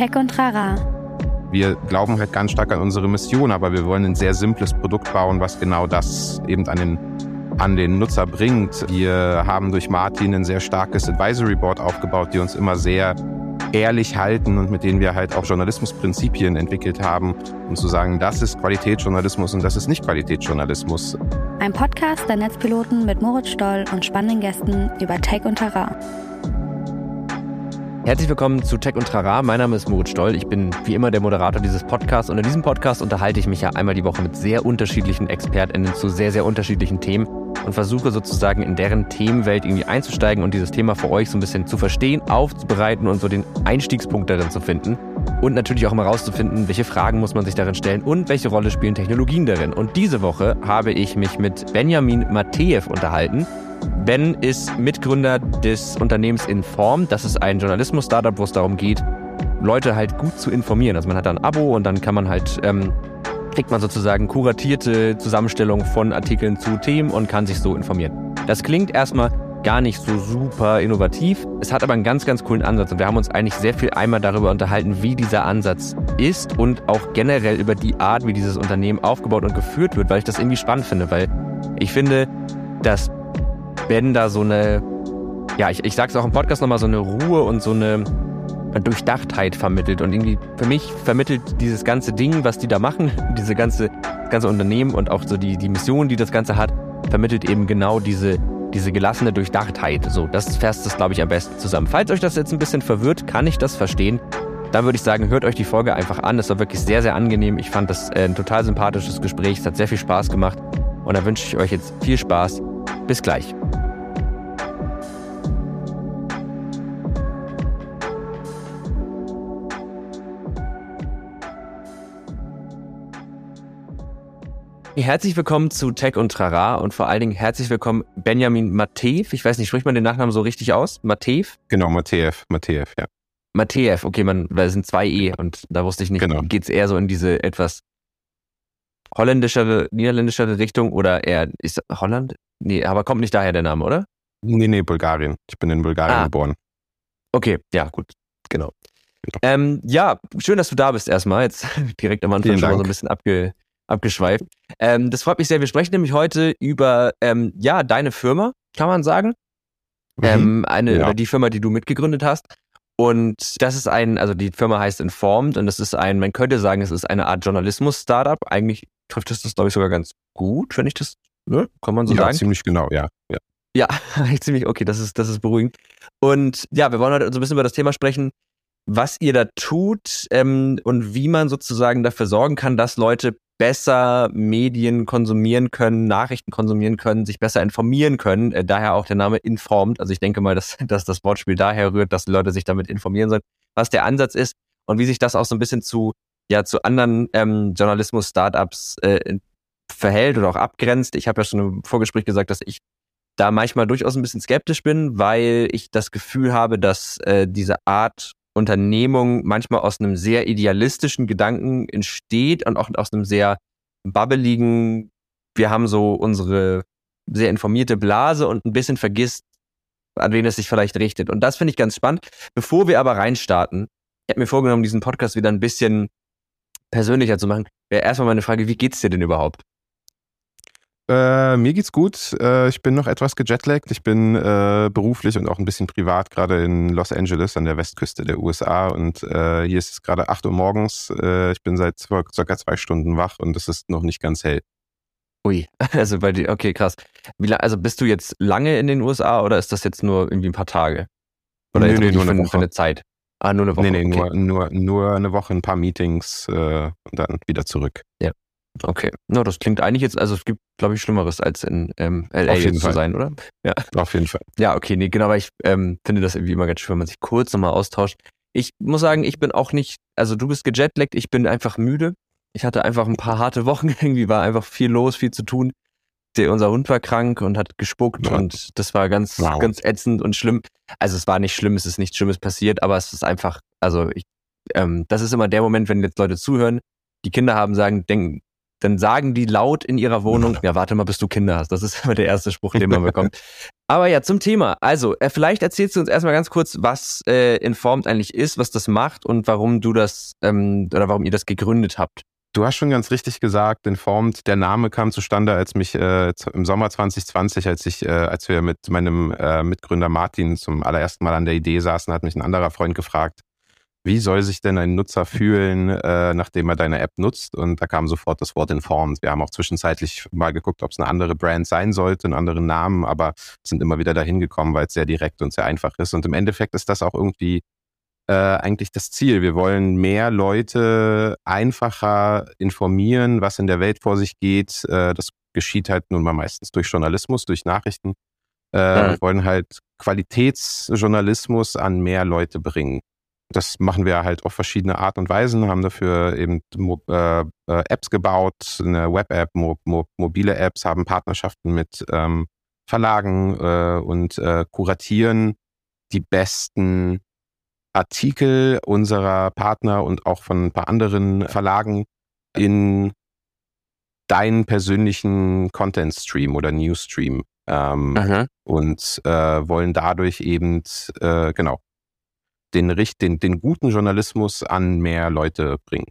Tech und Rara. Wir glauben halt ganz stark an unsere Mission, aber wir wollen ein sehr simples Produkt bauen, was genau das eben an den, an den Nutzer bringt. Wir haben durch Martin ein sehr starkes Advisory Board aufgebaut, die uns immer sehr ehrlich halten und mit denen wir halt auch Journalismusprinzipien entwickelt haben, um zu sagen, das ist Qualitätsjournalismus und das ist nicht Qualitätsjournalismus. Ein Podcast der Netzpiloten mit Moritz Stoll und spannenden Gästen über Tech und Terrain. Herzlich willkommen zu Tech und Trara. Mein Name ist Moritz Stoll. Ich bin wie immer der Moderator dieses Podcasts und in diesem Podcast unterhalte ich mich ja einmal die Woche mit sehr unterschiedlichen ExpertInnen zu sehr, sehr unterschiedlichen Themen und versuche sozusagen in deren Themenwelt irgendwie einzusteigen und dieses Thema für euch so ein bisschen zu verstehen, aufzubereiten und so den Einstiegspunkt darin zu finden. Und natürlich auch immer rauszufinden, welche Fragen muss man sich darin stellen und welche Rolle spielen Technologien darin. Und diese Woche habe ich mich mit Benjamin Mateev unterhalten. Ben ist Mitgründer des Unternehmens Inform. Das ist ein Journalismus-Startup, wo es darum geht, Leute halt gut zu informieren. Also man hat da ein Abo und dann kann man halt, ähm, kriegt man sozusagen kuratierte Zusammenstellung von Artikeln zu Themen und kann sich so informieren. Das klingt erstmal gar nicht so super innovativ. Es hat aber einen ganz, ganz coolen Ansatz und wir haben uns eigentlich sehr viel einmal darüber unterhalten, wie dieser Ansatz ist und auch generell über die Art, wie dieses Unternehmen aufgebaut und geführt wird, weil ich das irgendwie spannend finde, weil ich finde, dass Ben da so eine, ja, ich, ich sag's auch im Podcast nochmal, so eine Ruhe und so eine Durchdachtheit vermittelt. Und irgendwie für mich vermittelt dieses ganze Ding, was die da machen, diese ganze, ganze Unternehmen und auch so die, die Mission, die das Ganze hat, vermittelt eben genau diese, diese gelassene Durchdachtheit. So, das fasst das, glaube ich, am besten zusammen. Falls euch das jetzt ein bisschen verwirrt, kann ich das verstehen. Dann würde ich sagen, hört euch die Folge einfach an. Es war wirklich sehr, sehr angenehm. Ich fand das äh, ein total sympathisches Gespräch. Es hat sehr viel Spaß gemacht. Und da wünsche ich euch jetzt viel Spaß. Bis gleich. Herzlich willkommen zu Tech und Trara und vor allen Dingen herzlich willkommen Benjamin Matev. Ich weiß nicht, spricht man den Nachnamen so richtig aus? Matev? Genau, Matev, Matev, ja. Matev, okay, man, weil es sind zwei E und da wusste ich nicht, genau. geht es eher so in diese etwas holländischere, niederländischere Richtung oder eher, ist Holland? Nee, aber kommt nicht daher der Name, oder? Nee, nee, Bulgarien. Ich bin in Bulgarien ah. geboren. Okay, ja, gut, genau. genau. Ähm, ja, schön, dass du da bist erstmal. Jetzt direkt am Anfang schon mal so ein bisschen abge, abgeschweift. Ähm, das freut mich sehr. Wir sprechen nämlich heute über ähm, ja deine Firma, kann man sagen. Mhm. Ähm, eine ja. oder die Firma, die du mitgegründet hast. Und das ist ein, also die Firma heißt Informed und das ist ein, man könnte sagen, es ist eine Art Journalismus-Startup. Eigentlich trifft es das, glaube ich, sogar ganz gut, wenn ich das, ne? kann man so ja, sagen. ziemlich genau, ja. Ja, ja ziemlich, okay, das ist, das ist beruhigend. Und ja, wir wollen heute so ein bisschen über das Thema sprechen, was ihr da tut ähm, und wie man sozusagen dafür sorgen kann, dass Leute besser Medien konsumieren können, Nachrichten konsumieren können, sich besser informieren können. Äh, daher auch der Name Informed. Also ich denke mal, dass, dass das Wortspiel daher rührt, dass Leute sich damit informieren sollen, was der Ansatz ist und wie sich das auch so ein bisschen zu, ja, zu anderen ähm, Journalismus-Startups äh, verhält oder auch abgrenzt. Ich habe ja schon im Vorgespräch gesagt, dass ich da manchmal durchaus ein bisschen skeptisch bin, weil ich das Gefühl habe, dass äh, diese Art Unternehmung manchmal aus einem sehr idealistischen Gedanken entsteht und auch aus einem sehr babbeligen, wir haben so unsere sehr informierte Blase und ein bisschen vergisst, an wen es sich vielleicht richtet. Und das finde ich ganz spannend. Bevor wir aber reinstarten, ich habe mir vorgenommen, diesen Podcast wieder ein bisschen persönlicher zu machen, wäre erstmal meine Frage, wie geht's dir denn überhaupt? Äh, mir geht's gut. Äh, ich bin noch etwas gejetlaggt. Ich bin äh, beruflich und auch ein bisschen privat gerade in Los Angeles an der Westküste der USA und äh, hier ist es gerade 8 Uhr morgens. Äh, ich bin seit circa zwei Stunden wach und es ist noch nicht ganz hell. Ui, also bei dir, okay, krass. Wie, also bist du jetzt lange in den USA oder ist das jetzt nur irgendwie ein paar Tage? Oder nee, nee, nur eine, Woche. eine Zeit? Ah, nur eine Woche. Nee, nee, okay. nur, nur, nur eine Woche, ein paar Meetings äh, und dann wieder zurück. Ja. Okay. No, das klingt eigentlich jetzt, also es gibt, glaube ich, Schlimmeres als in ähm, LA zu Fall. sein, oder? Ja. Auf jeden Fall. Ja, okay, nee, genau, aber ich ähm, finde das irgendwie immer ganz schön, wenn man sich kurz nochmal austauscht. Ich muss sagen, ich bin auch nicht, also du bist gejetlaggt, ich bin einfach müde. Ich hatte einfach ein paar harte Wochen, irgendwie war einfach viel los, viel zu tun. Der, unser Hund war krank und hat gespuckt ja. und das war ganz, wow. ganz ätzend und schlimm. Also es war nicht schlimm, es ist nichts Schlimmes passiert, aber es ist einfach, also ich, ähm, das ist immer der Moment, wenn jetzt Leute zuhören, die Kinder haben, sagen, denken, dann sagen die laut in ihrer Wohnung, ja, warte mal, bis du Kinder hast. Das ist immer der erste Spruch, den man bekommt. Aber ja, zum Thema. Also, äh, vielleicht erzählst du uns erstmal ganz kurz, was äh, Informed eigentlich ist, was das macht und warum du das ähm, oder warum ihr das gegründet habt. Du hast schon ganz richtig gesagt, Informed, der Name kam zustande, als mich äh, im Sommer 2020, als ich, äh, als wir mit meinem äh, Mitgründer Martin zum allerersten Mal an der Idee saßen, hat mich ein anderer Freund gefragt, wie soll sich denn ein Nutzer fühlen, äh, nachdem er deine App nutzt? Und da kam sofort das Wort Informed. Wir haben auch zwischenzeitlich mal geguckt, ob es eine andere Brand sein sollte, einen anderen Namen, aber sind immer wieder dahin gekommen, weil es sehr direkt und sehr einfach ist. Und im Endeffekt ist das auch irgendwie äh, eigentlich das Ziel. Wir wollen mehr Leute einfacher informieren, was in der Welt vor sich geht. Äh, das geschieht halt nun mal meistens durch Journalismus, durch Nachrichten. Äh, ja. Wir wollen halt Qualitätsjournalismus an mehr Leute bringen. Das machen wir halt auf verschiedene Art und Weisen, haben dafür eben äh, äh, Apps gebaut, eine Web-App, mo mo mobile Apps, haben Partnerschaften mit ähm, Verlagen äh, und äh, kuratieren die besten Artikel unserer Partner und auch von ein paar anderen Verlagen in deinen persönlichen Content-Stream oder News-Stream ähm, und äh, wollen dadurch eben, äh, genau, den, den, den guten Journalismus an mehr Leute bringen.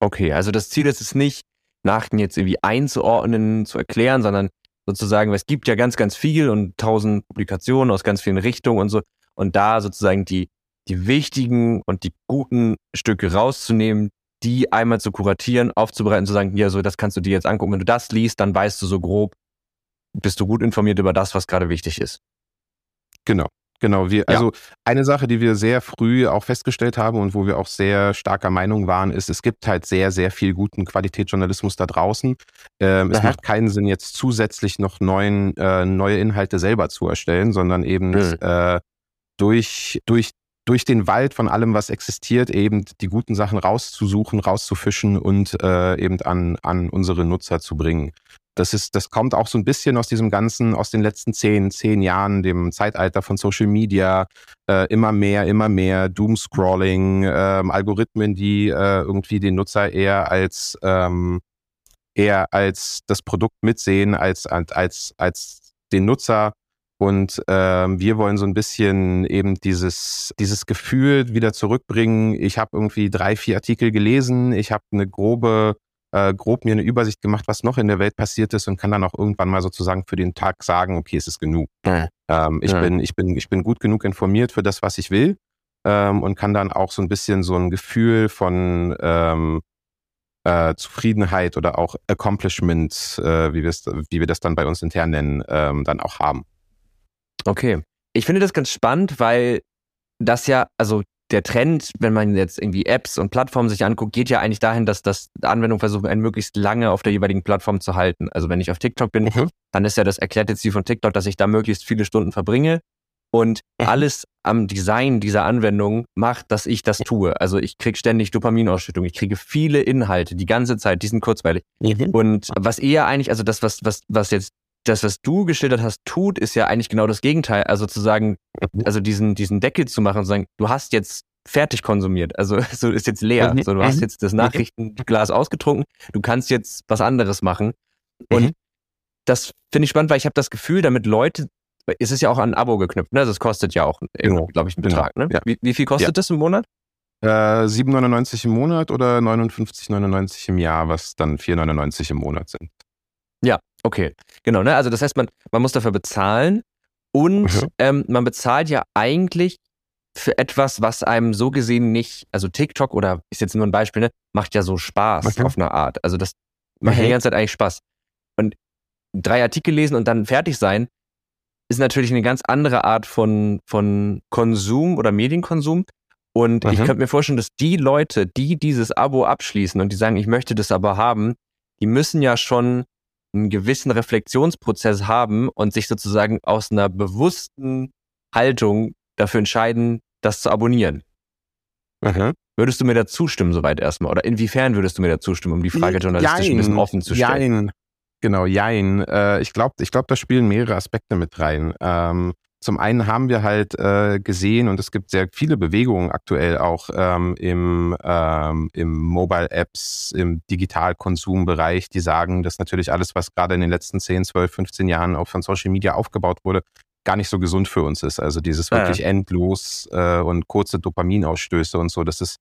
Okay, also das Ziel ist es nicht, Nachrichten jetzt irgendwie einzuordnen, zu erklären, sondern sozusagen, es gibt ja ganz, ganz viel und tausend Publikationen aus ganz vielen Richtungen und so. Und da sozusagen die, die wichtigen und die guten Stücke rauszunehmen, die einmal zu kuratieren, aufzubereiten, zu sagen, ja, so, das kannst du dir jetzt angucken. Wenn du das liest, dann weißt du so grob, bist du gut informiert über das, was gerade wichtig ist. Genau. Genau, wir, also eine Sache, die wir sehr früh auch festgestellt haben und wo wir auch sehr starker Meinung waren, ist, es gibt halt sehr, sehr viel guten Qualitätsjournalismus da draußen. Ähm, es macht keinen Sinn, jetzt zusätzlich noch neuen, äh, neue Inhalte selber zu erstellen, sondern eben mhm. äh, durch, durch durch den Wald von allem, was existiert, eben die guten Sachen rauszusuchen, rauszufischen und äh, eben an, an unsere Nutzer zu bringen. Das ist, das kommt auch so ein bisschen aus diesem ganzen, aus den letzten zehn, zehn Jahren, dem Zeitalter von Social Media, äh, immer mehr, immer mehr Doomscrolling, äh, Algorithmen, die äh, irgendwie den Nutzer eher als ähm, eher als das Produkt mitsehen, als als als den Nutzer. Und ähm, wir wollen so ein bisschen eben dieses, dieses Gefühl wieder zurückbringen. Ich habe irgendwie drei, vier Artikel gelesen, ich habe eine grobe äh, grob mir eine Übersicht gemacht, was noch in der Welt passiert ist und kann dann auch irgendwann mal sozusagen für den Tag sagen, okay, es ist genug. Ja. Ähm, ich, ja. bin, ich, bin, ich bin gut genug informiert für das, was ich will ähm, und kann dann auch so ein bisschen so ein Gefühl von ähm, äh, Zufriedenheit oder auch Accomplishment, äh, wie, wie wir das dann bei uns intern nennen, ähm, dann auch haben. Okay. Ich finde das ganz spannend, weil das ja, also der Trend, wenn man jetzt irgendwie Apps und Plattformen sich anguckt, geht ja eigentlich dahin, dass das Anwendung versuchen, ein möglichst lange auf der jeweiligen Plattform zu halten. Also wenn ich auf TikTok bin, mhm. dann ist ja das erklärte Ziel von TikTok, dass ich da möglichst viele Stunden verbringe und mhm. alles am Design dieser Anwendung macht, dass ich das tue. Also ich kriege ständig Dopaminausschüttung, ich kriege viele Inhalte die ganze Zeit, die sind kurzweilig. Mhm. Und was eher eigentlich, also das, was, was, was jetzt das, was du geschildert hast, tut, ist ja eigentlich genau das Gegenteil. Also zu sagen, mhm. also diesen, diesen Deckel zu machen und zu sagen, du hast jetzt fertig konsumiert. Also so ist jetzt leer. Mhm. So, du hast mhm. jetzt das Nachrichtenglas ausgetrunken. Du kannst jetzt was anderes machen. Und mhm. das finde ich spannend, weil ich habe das Gefühl, damit Leute, es ist ja auch an ein Abo geknüpft. Ne? Also es kostet ja auch, genau. glaube ich, einen genau. Betrag. Ne? Ja. Wie, wie, viel kostet ja. das im Monat? Äh, 7,99 im Monat oder 59,99 im Jahr, was dann 4,99 im Monat sind. Ja, okay. Genau, ne? Also das heißt, man, man muss dafür bezahlen und mhm. ähm, man bezahlt ja eigentlich für etwas, was einem so gesehen nicht, also TikTok oder ist jetzt nur ein Beispiel, ne, macht ja so Spaß okay. auf eine Art. Also das macht ja die ganze Zeit eigentlich Spaß. Und drei Artikel lesen und dann fertig sein, ist natürlich eine ganz andere Art von, von Konsum oder Medienkonsum. Und mhm. ich könnte mir vorstellen, dass die Leute, die dieses Abo abschließen und die sagen, ich möchte das aber haben, die müssen ja schon einen gewissen Reflexionsprozess haben und sich sozusagen aus einer bewussten Haltung dafür entscheiden, das zu abonnieren. Aha. Würdest du mir da zustimmen, soweit erstmal? Oder inwiefern würdest du mir da zustimmen, um die Frage journalistisch jein, ein bisschen offen zu stellen? Jein. Genau, jein. Äh, ich glaube, ich glaub, da spielen mehrere Aspekte mit rein. Ähm, zum einen haben wir halt äh, gesehen, und es gibt sehr viele Bewegungen aktuell auch ähm, im, ähm, im Mobile-Apps, im Digitalkonsumbereich, die sagen, dass natürlich alles, was gerade in den letzten 10, 12, 15 Jahren auch von Social Media aufgebaut wurde, gar nicht so gesund für uns ist. Also dieses wirklich ja. endlos äh, und kurze Dopaminausstöße und so, das ist,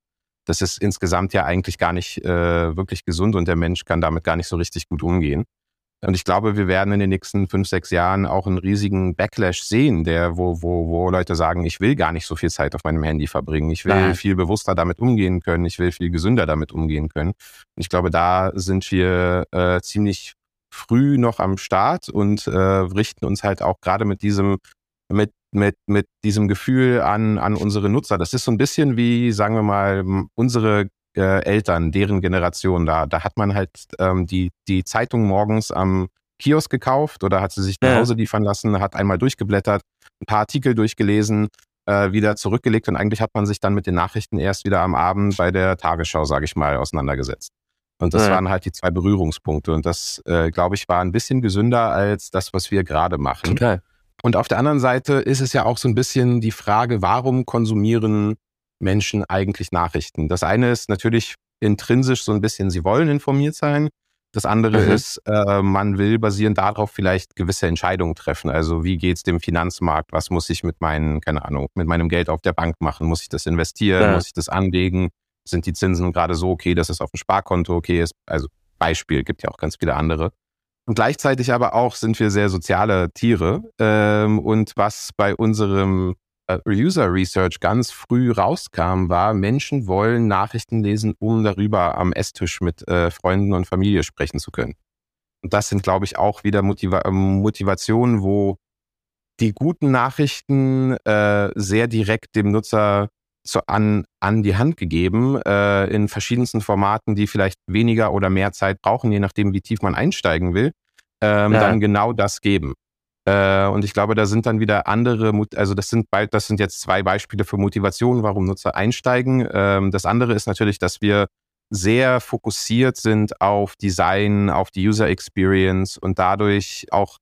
das ist insgesamt ja eigentlich gar nicht äh, wirklich gesund und der Mensch kann damit gar nicht so richtig gut umgehen. Und ich glaube, wir werden in den nächsten fünf, sechs Jahren auch einen riesigen Backlash sehen, der, wo, wo, wo Leute sagen, ich will gar nicht so viel Zeit auf meinem Handy verbringen. Ich will Nein. viel bewusster damit umgehen können. Ich will viel gesünder damit umgehen können. Und ich glaube, da sind wir äh, ziemlich früh noch am Start und äh, richten uns halt auch gerade mit diesem, mit, mit, mit diesem Gefühl an, an unsere Nutzer. Das ist so ein bisschen wie, sagen wir mal, unsere äh, Eltern, deren Generation da. Da hat man halt ähm, die, die Zeitung morgens am Kiosk gekauft oder hat sie sich nach Hause liefern lassen, hat einmal durchgeblättert, ein paar Artikel durchgelesen, äh, wieder zurückgelegt und eigentlich hat man sich dann mit den Nachrichten erst wieder am Abend bei der Tagesschau, sage ich mal, auseinandergesetzt. Und das ja. waren halt die zwei Berührungspunkte. Und das, äh, glaube ich, war ein bisschen gesünder als das, was wir gerade machen. Total. Und auf der anderen Seite ist es ja auch so ein bisschen die Frage, warum konsumieren Menschen eigentlich Nachrichten. Das eine ist natürlich intrinsisch so ein bisschen, sie wollen informiert sein. Das andere mhm. ist, äh, man will basierend darauf vielleicht gewisse Entscheidungen treffen. Also wie geht's dem Finanzmarkt? Was muss ich mit meinen, keine Ahnung, mit meinem Geld auf der Bank machen? Muss ich das investieren? Ja. Muss ich das anlegen? Sind die Zinsen gerade so okay, dass es auf dem Sparkonto okay ist? Also Beispiel, gibt ja auch ganz viele andere. Und gleichzeitig aber auch sind wir sehr soziale Tiere. Ähm, und was bei unserem User Research ganz früh rauskam, war, Menschen wollen Nachrichten lesen, um darüber am Esstisch mit äh, Freunden und Familie sprechen zu können. Und das sind, glaube ich, auch wieder Motiva ähm, Motivationen, wo die guten Nachrichten äh, sehr direkt dem Nutzer zu, an, an die Hand gegeben, äh, in verschiedensten Formaten, die vielleicht weniger oder mehr Zeit brauchen, je nachdem, wie tief man einsteigen will, ähm, ja. dann genau das geben. Äh, und ich glaube, da sind dann wieder andere, also das sind bald, das sind jetzt zwei Beispiele für Motivation, warum Nutzer einsteigen. Ähm, das andere ist natürlich, dass wir sehr fokussiert sind auf Design, auf die User Experience und dadurch auch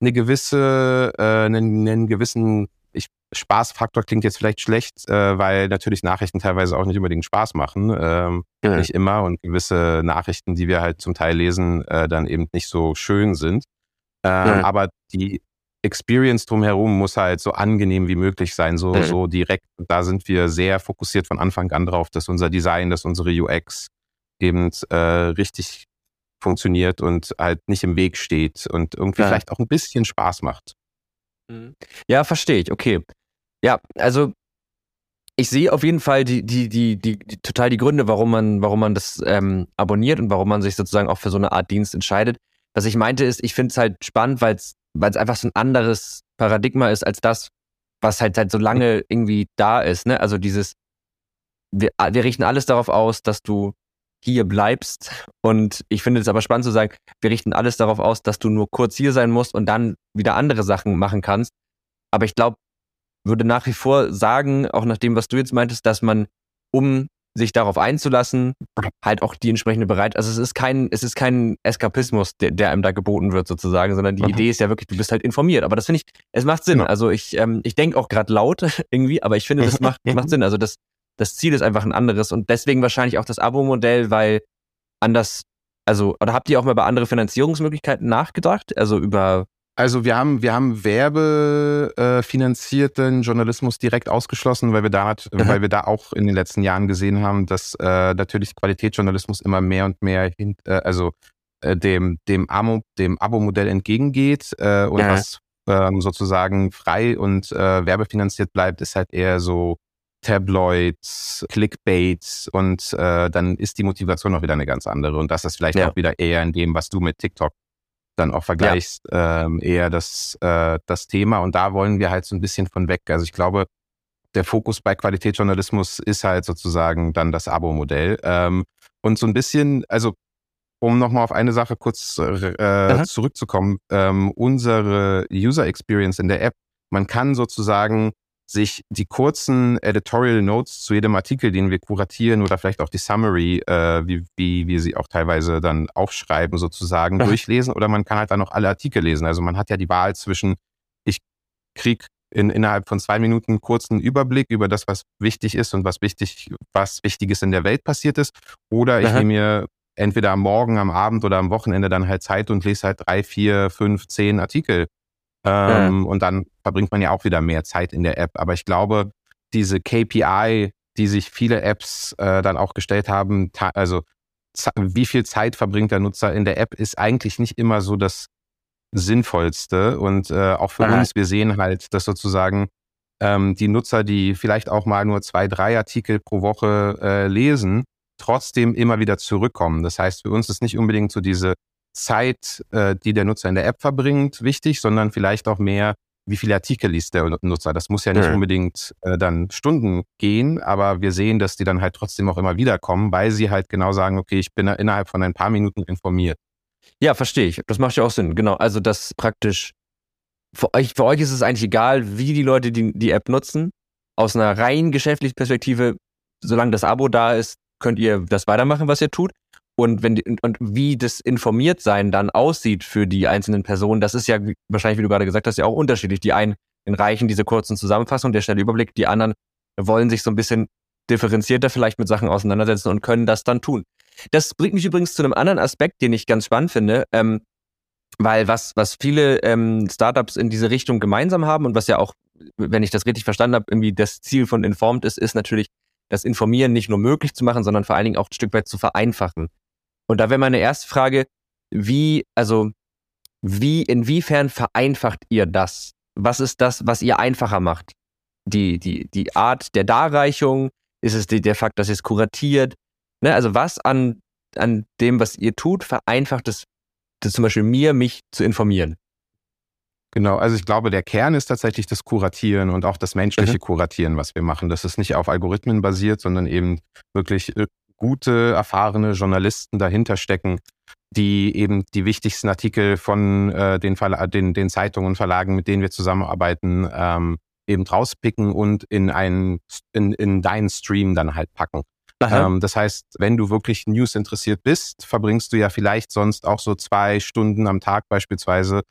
eine gewisse, äh, einen, einen gewissen ich, Spaßfaktor klingt jetzt vielleicht schlecht, äh, weil natürlich Nachrichten teilweise auch nicht unbedingt Spaß machen, ähm, ja. nicht immer und gewisse Nachrichten, die wir halt zum Teil lesen, dann eben nicht so schön sind. Ähm, mhm. Aber die Experience drumherum muss halt so angenehm wie möglich sein, so, mhm. so direkt. Da sind wir sehr fokussiert von Anfang an drauf, dass unser Design, dass unsere UX eben äh, richtig funktioniert und halt nicht im Weg steht und irgendwie ja. vielleicht auch ein bisschen Spaß macht. Mhm. Ja, verstehe ich. Okay. Ja, also ich sehe auf jeden Fall die, die, die, die, die, total die Gründe, warum man, warum man das ähm, abonniert und warum man sich sozusagen auch für so eine Art Dienst entscheidet. Was ich meinte ist, ich finde es halt spannend, weil es einfach so ein anderes Paradigma ist als das, was halt halt so lange irgendwie da ist. Ne? Also dieses, wir, wir richten alles darauf aus, dass du hier bleibst. Und ich finde es aber spannend zu sagen, wir richten alles darauf aus, dass du nur kurz hier sein musst und dann wieder andere Sachen machen kannst. Aber ich glaube, würde nach wie vor sagen, auch nach dem, was du jetzt meintest, dass man, um sich darauf einzulassen, halt auch die entsprechende Bereit. Also es ist kein, es ist kein Eskapismus, der, der einem da geboten wird sozusagen, sondern die mhm. Idee ist ja wirklich, du bist halt informiert. Aber das finde ich, es macht Sinn. Ja. Also ich, ähm, ich denke auch gerade laut irgendwie, aber ich finde, das macht, macht Sinn. Also das, das Ziel ist einfach ein anderes und deswegen wahrscheinlich auch das Abo-Modell, weil anders, also, oder habt ihr auch mal über andere Finanzierungsmöglichkeiten nachgedacht? Also über also wir haben, wir haben werbefinanzierten Journalismus direkt ausgeschlossen, weil wir da, mhm. weil wir da auch in den letzten Jahren gesehen haben, dass äh, natürlich Qualitätsjournalismus immer mehr und mehr hin, äh, also äh, dem dem Abo dem Abo-Modell entgegengeht äh, und ja. was ähm, sozusagen frei und äh, werbefinanziert bleibt, ist halt eher so Tabloids, Clickbait und äh, dann ist die Motivation auch wieder eine ganz andere und das ist vielleicht ja. auch wieder eher in dem, was du mit TikTok dann auch vergleichst, ja. ähm, eher das, äh, das Thema. Und da wollen wir halt so ein bisschen von weg. Also ich glaube, der Fokus bei Qualitätsjournalismus ist halt sozusagen dann das Abo-Modell. Ähm, und so ein bisschen, also um nochmal auf eine Sache kurz äh, zurückzukommen, ähm, unsere User Experience in der App, man kann sozusagen sich die kurzen Editorial Notes zu jedem Artikel, den wir kuratieren oder vielleicht auch die Summary, äh, wie, wie wir sie auch teilweise dann aufschreiben, sozusagen ja. durchlesen oder man kann halt dann noch alle Artikel lesen. Also man hat ja die Wahl zwischen, ich krieg in, innerhalb von zwei Minuten kurzen Überblick über das, was wichtig ist und was wichtig, was Wichtiges in der Welt passiert ist. Oder ich Aha. nehme mir entweder am Morgen, am Abend oder am Wochenende dann halt Zeit und lese halt drei, vier, fünf, zehn Artikel. Ähm, ja. Und dann verbringt man ja auch wieder mehr Zeit in der App. Aber ich glaube, diese KPI, die sich viele Apps äh, dann auch gestellt haben, also wie viel Zeit verbringt der Nutzer in der App, ist eigentlich nicht immer so das Sinnvollste. Und äh, auch für Aha. uns, wir sehen halt, dass sozusagen ähm, die Nutzer, die vielleicht auch mal nur zwei, drei Artikel pro Woche äh, lesen, trotzdem immer wieder zurückkommen. Das heißt, für uns ist nicht unbedingt so diese Zeit, äh, die der Nutzer in der App verbringt, wichtig, sondern vielleicht auch mehr, wie viele Artikel liest der Nutzer. Das muss ja nicht ja. unbedingt äh, dann Stunden gehen, aber wir sehen, dass die dann halt trotzdem auch immer wieder kommen, weil sie halt genau sagen, okay, ich bin innerhalb von ein paar Minuten informiert. Ja, verstehe ich. Das macht ja auch Sinn. Genau. Also das praktisch für euch, für euch ist es eigentlich egal, wie die Leute die, die App nutzen. Aus einer rein geschäftlichen Perspektive, solange das Abo da ist, könnt ihr das weitermachen, was ihr tut. Und wenn die, und wie das Informiertsein dann aussieht für die einzelnen Personen, das ist ja wahrscheinlich, wie du gerade gesagt hast, ja auch unterschiedlich. Die einen reichen diese kurzen Zusammenfassungen, der schnelle Überblick, die anderen wollen sich so ein bisschen differenzierter vielleicht mit Sachen auseinandersetzen und können das dann tun. Das bringt mich übrigens zu einem anderen Aspekt, den ich ganz spannend finde, ähm, weil was, was viele ähm, Startups in diese Richtung gemeinsam haben und was ja auch, wenn ich das richtig verstanden habe, irgendwie das Ziel von Informed ist, ist natürlich, das Informieren nicht nur möglich zu machen, sondern vor allen Dingen auch ein Stück weit zu vereinfachen. Und da wäre meine erste Frage, wie, also, wie, inwiefern vereinfacht ihr das? Was ist das, was ihr einfacher macht? Die, die, die Art der Darreichung? Ist es die, der Fakt, dass ihr es kuratiert? Ne, also was an, an dem, was ihr tut, vereinfacht es zum Beispiel mir, mich zu informieren? Genau, also ich glaube, der Kern ist tatsächlich das Kuratieren und auch das menschliche mhm. Kuratieren, was wir machen. Das ist nicht auf Algorithmen basiert, sondern eben wirklich äh, gute, erfahrene Journalisten dahinter stecken, die eben die wichtigsten Artikel von äh, den, den, den Zeitungen und Verlagen, mit denen wir zusammenarbeiten, ähm, eben rauspicken und in einen in, in deinen Stream dann halt packen. Ähm, das heißt, wenn du wirklich News interessiert bist, verbringst du ja vielleicht sonst auch so zwei Stunden am Tag beispielsweise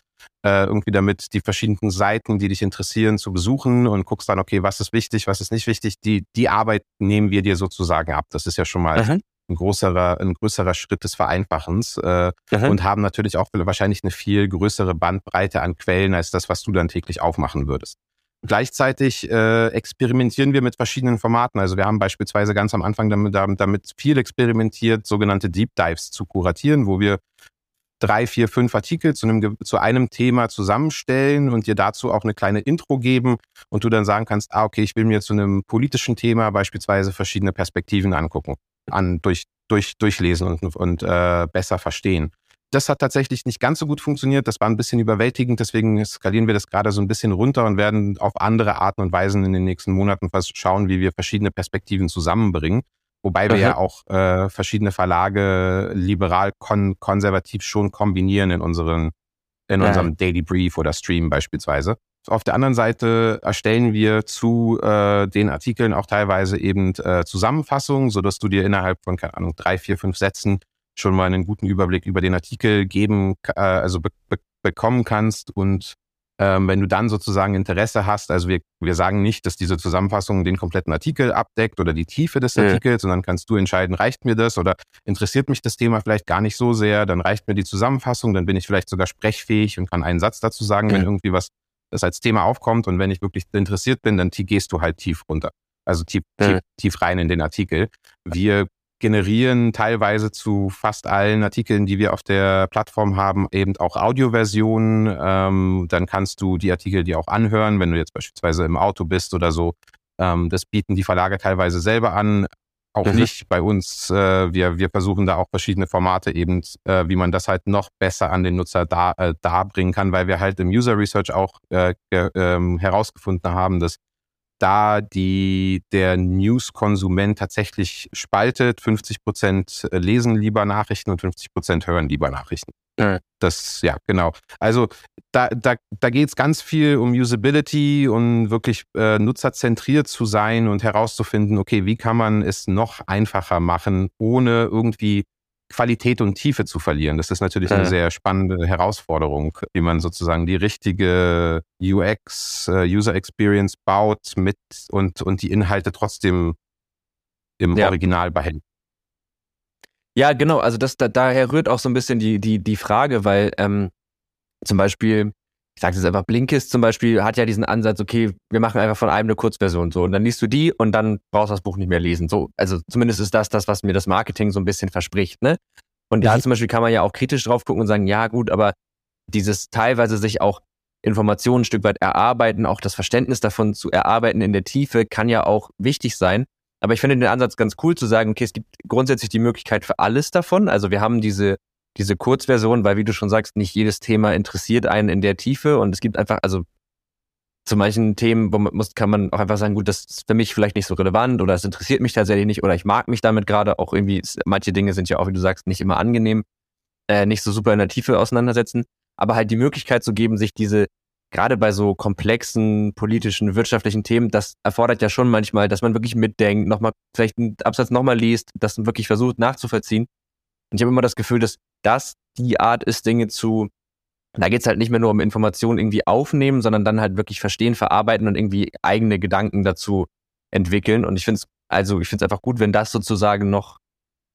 äh, irgendwie damit, die verschiedenen Seiten, die dich interessieren, zu besuchen und guckst dann, okay, was ist wichtig, was ist nicht wichtig. Die, die Arbeit nehmen wir dir sozusagen ab. Das ist ja schon mal Aha. ein größerer, ein größerer Schritt des Vereinfachens äh, und haben natürlich auch wahrscheinlich eine viel größere Bandbreite an Quellen als das, was du dann täglich aufmachen würdest. Gleichzeitig äh, experimentieren wir mit verschiedenen Formaten. Also wir haben beispielsweise ganz am Anfang damit, damit viel experimentiert, sogenannte Deep Dives zu kuratieren, wo wir drei, vier, fünf Artikel zu einem, zu einem Thema zusammenstellen und dir dazu auch eine kleine Intro geben und du dann sagen kannst, ah, okay, ich will mir zu einem politischen Thema beispielsweise verschiedene Perspektiven angucken, an, durch, durch, durchlesen und, und äh, besser verstehen. Das hat tatsächlich nicht ganz so gut funktioniert. Das war ein bisschen überwältigend. Deswegen skalieren wir das gerade so ein bisschen runter und werden auf andere Arten und Weisen in den nächsten Monaten schauen, wie wir verschiedene Perspektiven zusammenbringen. Wobei wir Aha. ja auch äh, verschiedene Verlage liberal kon konservativ schon kombinieren in unseren in unserem Daily Brief oder Stream beispielsweise. Auf der anderen Seite erstellen wir zu äh, den Artikeln auch teilweise eben äh, Zusammenfassungen, sodass du dir innerhalb von, keine Ahnung, drei, vier, fünf Sätzen schon mal einen guten Überblick über den Artikel geben, äh, also be be bekommen kannst und ähm, wenn du dann sozusagen Interesse hast, also wir, wir sagen nicht, dass diese Zusammenfassung den kompletten Artikel abdeckt oder die Tiefe des mhm. Artikels, sondern kannst du entscheiden, reicht mir das oder interessiert mich das Thema vielleicht gar nicht so sehr, dann reicht mir die Zusammenfassung, dann bin ich vielleicht sogar sprechfähig und kann einen Satz dazu sagen, mhm. wenn irgendwie was das als Thema aufkommt und wenn ich wirklich interessiert bin, dann gehst du halt tief runter. Also tief, mhm. tief, tief rein in den Artikel. Wir generieren teilweise zu fast allen Artikeln, die wir auf der Plattform haben, eben auch Audioversionen. Ähm, dann kannst du die Artikel dir auch anhören, wenn du jetzt beispielsweise im Auto bist oder so. Ähm, das bieten die Verlage teilweise selber an. Auch mhm. nicht bei uns. Äh, wir, wir versuchen da auch verschiedene Formate eben, äh, wie man das halt noch besser an den Nutzer da, äh, darbringen kann, weil wir halt im User Research auch äh, ähm, herausgefunden haben, dass da die, der News-Konsument tatsächlich spaltet. 50 Prozent lesen lieber Nachrichten und 50 Prozent hören lieber Nachrichten. Ja. Das, ja, genau. Also da, da, da geht es ganz viel um Usability und wirklich äh, nutzerzentriert zu sein und herauszufinden, okay, wie kann man es noch einfacher machen, ohne irgendwie Qualität und Tiefe zu verlieren. Das ist natürlich eine sehr spannende Herausforderung, wie man sozusagen die richtige UX, äh, User Experience baut mit und, und die Inhalte trotzdem im ja. Original behält. Ja, genau. Also das da, daher rührt auch so ein bisschen die, die, die Frage, weil ähm, zum Beispiel ich sage jetzt einfach, Blinkist zum Beispiel hat ja diesen Ansatz, okay, wir machen einfach von einem eine Kurzversion so und dann liest du die und dann brauchst du das Buch nicht mehr lesen. So, also zumindest ist das das, was mir das Marketing so ein bisschen verspricht, ne? Und da mhm. zum Beispiel kann man ja auch kritisch drauf gucken und sagen, ja gut, aber dieses teilweise sich auch Informationen ein Stück weit erarbeiten, auch das Verständnis davon zu erarbeiten in der Tiefe, kann ja auch wichtig sein. Aber ich finde den Ansatz ganz cool zu sagen, okay, es gibt grundsätzlich die Möglichkeit für alles davon. Also wir haben diese diese Kurzversion, weil wie du schon sagst, nicht jedes Thema interessiert einen in der Tiefe und es gibt einfach, also zu manchen Themen wo man muss, kann man auch einfach sagen, gut, das ist für mich vielleicht nicht so relevant oder es interessiert mich tatsächlich nicht oder ich mag mich damit gerade auch irgendwie, manche Dinge sind ja auch, wie du sagst, nicht immer angenehm, äh, nicht so super in der Tiefe auseinandersetzen, aber halt die Möglichkeit zu geben, sich diese, gerade bei so komplexen politischen, wirtschaftlichen Themen, das erfordert ja schon manchmal, dass man wirklich mitdenkt, nochmal, vielleicht einen Absatz nochmal liest, das wirklich versucht nachzuvollziehen. Und ich habe immer das Gefühl, dass das die Art ist, Dinge zu, da geht's halt nicht mehr nur um Informationen irgendwie aufnehmen, sondern dann halt wirklich verstehen, verarbeiten und irgendwie eigene Gedanken dazu entwickeln. Und ich finde es, also ich finde es einfach gut, wenn das sozusagen noch,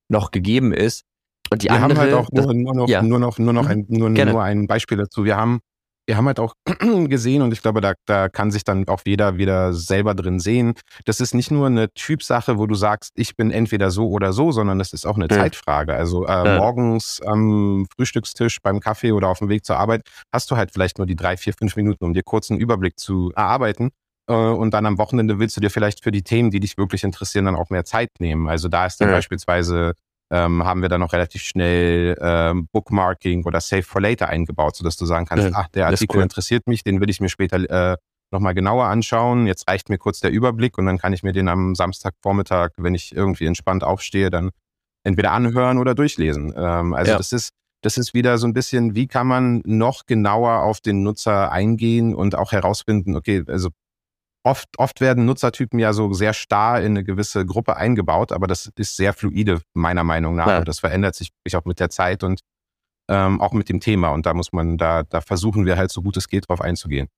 noch gegeben ist. Und die Wir andere, haben halt auch nur, das, nur noch, ja. nur noch, nur noch mhm. ein, nur, nur ein Beispiel dazu. Wir haben wir haben halt auch gesehen und ich glaube, da, da kann sich dann auch jeder wieder selber drin sehen. Das ist nicht nur eine Typsache, wo du sagst, ich bin entweder so oder so, sondern das ist auch eine ja. Zeitfrage. Also äh, ja. morgens am Frühstückstisch, beim Kaffee oder auf dem Weg zur Arbeit hast du halt vielleicht nur die drei, vier, fünf Minuten, um dir kurz einen Überblick zu erarbeiten. Äh, und dann am Wochenende willst du dir vielleicht für die Themen, die dich wirklich interessieren, dann auch mehr Zeit nehmen. Also da ist dann ja. beispielsweise ähm, haben wir dann noch relativ schnell ähm, Bookmarking oder Save for Later eingebaut, sodass du sagen kannst, ja, ach, der Artikel cool. interessiert mich, den will ich mir später äh, nochmal genauer anschauen. Jetzt reicht mir kurz der Überblick und dann kann ich mir den am Samstagvormittag, wenn ich irgendwie entspannt aufstehe, dann entweder anhören oder durchlesen. Ähm, also ja. das ist das ist wieder so ein bisschen, wie kann man noch genauer auf den Nutzer eingehen und auch herausfinden, okay, also oft, oft werden Nutzertypen ja so sehr starr in eine gewisse Gruppe eingebaut, aber das ist sehr fluide, meiner Meinung nach. Ja. Und das verändert sich auch mit der Zeit und ähm, auch mit dem Thema. Und da muss man, da, da versuchen wir halt so gut es geht, drauf einzugehen.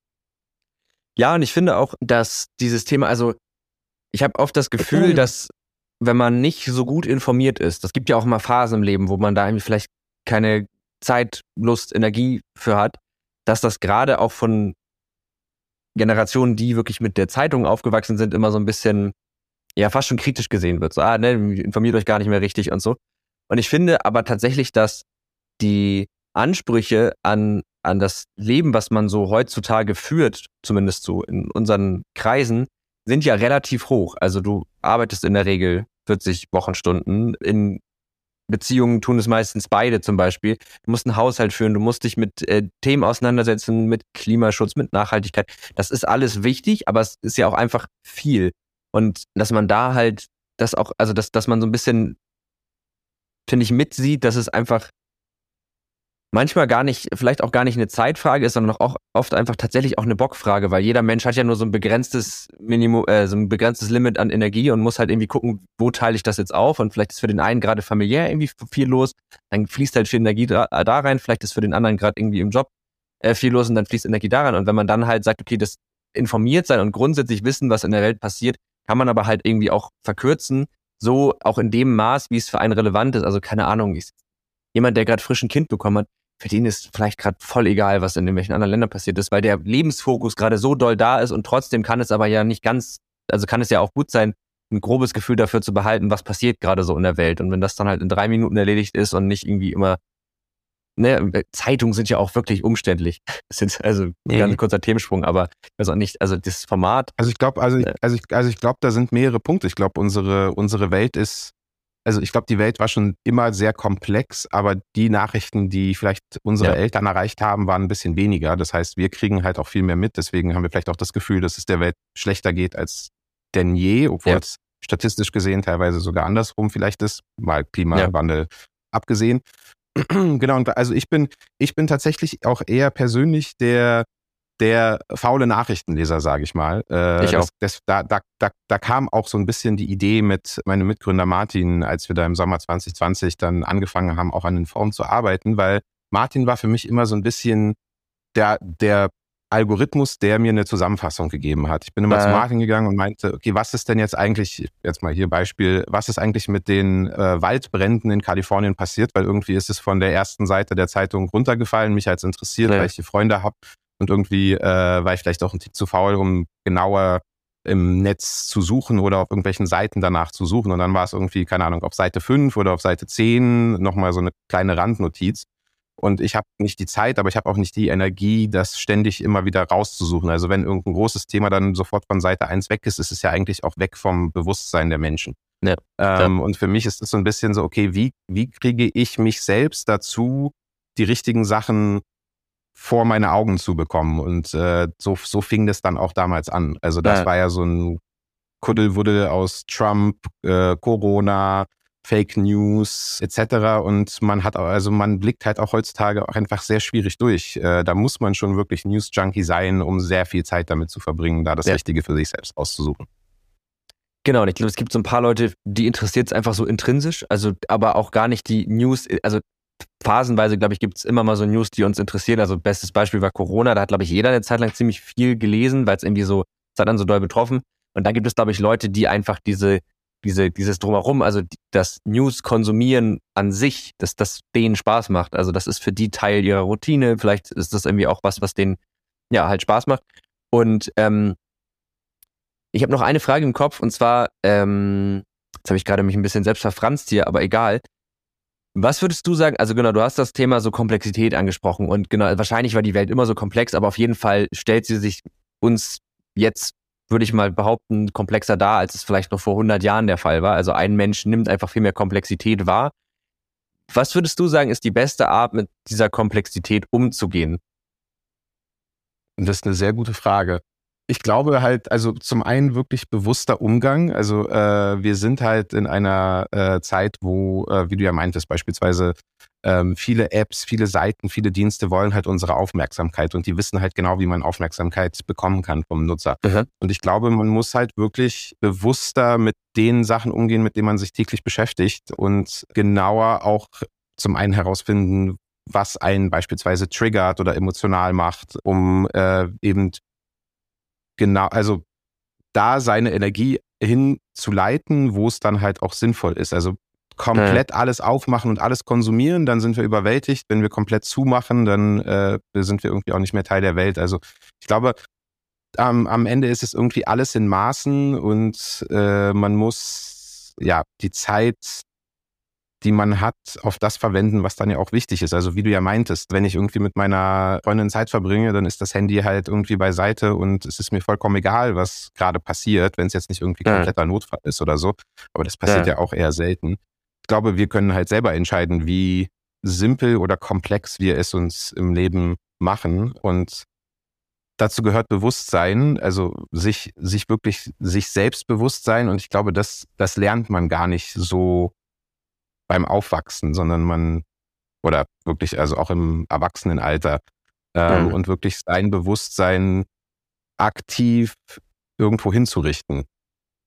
Ja, und ich finde auch, dass dieses Thema, also ich habe oft das Gefühl, dass wenn man nicht so gut informiert ist, das gibt ja auch immer Phasen im Leben, wo man da irgendwie vielleicht keine Zeit, Lust, Energie für hat, dass das gerade auch von Generationen, die wirklich mit der Zeitung aufgewachsen sind, immer so ein bisschen, ja, fast schon kritisch gesehen wird. So, ah, ne, informiert euch gar nicht mehr richtig und so. Und ich finde aber tatsächlich, dass die Ansprüche an, an das Leben, was man so heutzutage führt, zumindest so in unseren Kreisen, sind ja relativ hoch. Also du arbeitest in der Regel 40 Wochenstunden in Beziehungen tun es meistens beide zum Beispiel. Du musst einen Haushalt führen, du musst dich mit äh, Themen auseinandersetzen, mit Klimaschutz, mit Nachhaltigkeit. Das ist alles wichtig, aber es ist ja auch einfach viel. Und dass man da halt das auch, also dass, dass man so ein bisschen, finde ich, mitsieht, dass es einfach manchmal gar nicht, vielleicht auch gar nicht eine Zeitfrage ist, sondern auch oft einfach tatsächlich auch eine Bockfrage, weil jeder Mensch hat ja nur so ein begrenztes Minimum, äh, so ein begrenztes Limit an Energie und muss halt irgendwie gucken, wo teile ich das jetzt auf und vielleicht ist für den einen gerade familiär irgendwie viel los, dann fließt halt viel Energie da, da rein, vielleicht ist für den anderen gerade irgendwie im Job äh, viel los und dann fließt Energie da rein und wenn man dann halt sagt, okay, das informiert sein und grundsätzlich wissen, was in der Welt passiert, kann man aber halt irgendwie auch verkürzen, so auch in dem Maß, wie es für einen relevant ist. Also keine Ahnung, ich, jemand, der gerade frisch ein Kind bekommen hat, für den ist vielleicht gerade voll egal, was in irgendwelchen anderen Ländern passiert ist, weil der Lebensfokus gerade so doll da ist und trotzdem kann es aber ja nicht ganz, also kann es ja auch gut sein, ein grobes Gefühl dafür zu behalten, was passiert gerade so in der Welt. Und wenn das dann halt in drei Minuten erledigt ist und nicht irgendwie immer, ne, Zeitungen sind ja auch wirklich umständlich. Das ist also ein ganz kurzer Themensprung, aber auch nicht, also das Format. Also ich glaube, also ich, also ich, also ich glaube, da sind mehrere Punkte. Ich glaube, unsere, unsere Welt ist also ich glaube, die Welt war schon immer sehr komplex, aber die Nachrichten, die vielleicht unsere ja. Eltern erreicht haben, waren ein bisschen weniger. Das heißt, wir kriegen halt auch viel mehr mit. Deswegen haben wir vielleicht auch das Gefühl, dass es der Welt schlechter geht als denn je, obwohl ja. es statistisch gesehen teilweise sogar andersrum vielleicht ist, mal Klimawandel ja. abgesehen. genau, und also ich bin, ich bin tatsächlich auch eher persönlich der der faule Nachrichtenleser, sage ich mal. Äh, ich auch. Das, das, da, da, da, da kam auch so ein bisschen die Idee mit meinem Mitgründer Martin, als wir da im Sommer 2020 dann angefangen haben, auch an den Formen zu arbeiten, weil Martin war für mich immer so ein bisschen der, der Algorithmus, der mir eine Zusammenfassung gegeben hat. Ich bin immer ja. zu Martin gegangen und meinte, okay, was ist denn jetzt eigentlich, jetzt mal hier Beispiel, was ist eigentlich mit den äh, Waldbränden in Kalifornien passiert? Weil irgendwie ist es von der ersten Seite der Zeitung runtergefallen. Mich als interessiert, ja. weil ich die Freunde habe und irgendwie äh, war ich vielleicht auch ein Tick zu faul, um genauer im Netz zu suchen oder auf irgendwelchen Seiten danach zu suchen. Und dann war es irgendwie, keine Ahnung, auf Seite 5 oder auf Seite 10 nochmal so eine kleine Randnotiz. Und ich habe nicht die Zeit, aber ich habe auch nicht die Energie, das ständig immer wieder rauszusuchen. Also wenn irgendein großes Thema dann sofort von Seite 1 weg ist, ist es ja eigentlich auch weg vom Bewusstsein der Menschen. Ja, ähm. Und für mich ist es so ein bisschen so, okay, wie, wie kriege ich mich selbst dazu, die richtigen Sachen vor meine Augen zu bekommen? Und äh, so, so fing das dann auch damals an. Also das ja. war ja so ein Kuddelwuddel aus Trump, äh, Corona, Fake News etc. Und man hat also man blickt halt auch heutzutage auch einfach sehr schwierig durch. Äh, da muss man schon wirklich News Junkie sein, um sehr viel Zeit damit zu verbringen, da das ja. Richtige für sich selbst auszusuchen. Genau, und ich glaube, es gibt so ein paar Leute, die interessiert es einfach so intrinsisch, also aber auch gar nicht die News, also phasenweise, glaube ich, gibt es immer mal so News, die uns interessieren. Also bestes Beispiel war Corona, da hat, glaube ich, jeder eine Zeit lang ziemlich viel gelesen, weil es irgendwie so, es hat dann so doll betroffen. Und dann gibt es, glaube ich, Leute, die einfach diese diese, dieses Drumherum, also das News konsumieren an sich, dass das denen Spaß macht. Also das ist für die Teil ihrer Routine. Vielleicht ist das irgendwie auch was, was denen ja halt Spaß macht. Und ähm, ich habe noch eine Frage im Kopf und zwar, ähm, jetzt habe ich gerade mich ein bisschen selbst verfranst hier, aber egal. Was würdest du sagen? Also genau, du hast das Thema so Komplexität angesprochen und genau, wahrscheinlich war die Welt immer so komplex, aber auf jeden Fall stellt sie sich uns jetzt würde ich mal behaupten, komplexer dar, als es vielleicht noch vor 100 Jahren der Fall war. Also ein Mensch nimmt einfach viel mehr Komplexität wahr. Was würdest du sagen, ist die beste Art, mit dieser Komplexität umzugehen? Das ist eine sehr gute Frage ich glaube halt, also zum einen wirklich bewusster Umgang. Also äh, wir sind halt in einer äh, Zeit, wo, äh, wie du ja meintest, beispielsweise ähm, viele Apps, viele Seiten, viele Dienste wollen halt unsere Aufmerksamkeit und die wissen halt genau, wie man Aufmerksamkeit bekommen kann vom Nutzer. Mhm. Und ich glaube, man muss halt wirklich bewusster mit den Sachen umgehen, mit denen man sich täglich beschäftigt und genauer auch zum einen herausfinden, was einen beispielsweise triggert oder emotional macht, um äh, eben genau, also da seine Energie hinzuleiten, wo es dann halt auch sinnvoll ist. Also komplett ja. alles aufmachen und alles konsumieren, dann sind wir überwältigt. Wenn wir komplett zumachen, dann äh, sind wir irgendwie auch nicht mehr Teil der Welt. Also ich glaube, am, am Ende ist es irgendwie alles in Maßen und äh, man muss ja die Zeit die man hat, auf das verwenden, was dann ja auch wichtig ist. Also wie du ja meintest, wenn ich irgendwie mit meiner Freundin Zeit verbringe, dann ist das Handy halt irgendwie beiseite und es ist mir vollkommen egal, was gerade passiert, wenn es jetzt nicht irgendwie kompletter Notfall ist oder so. Aber das passiert ja. ja auch eher selten. Ich glaube, wir können halt selber entscheiden, wie simpel oder komplex wir es uns im Leben machen und dazu gehört Bewusstsein, also sich, sich wirklich, sich selbst bewusst sein. Und ich glaube, das, das lernt man gar nicht so beim Aufwachsen, sondern man, oder wirklich, also auch im Erwachsenenalter, ähm, mhm. und wirklich sein Bewusstsein aktiv irgendwo hinzurichten.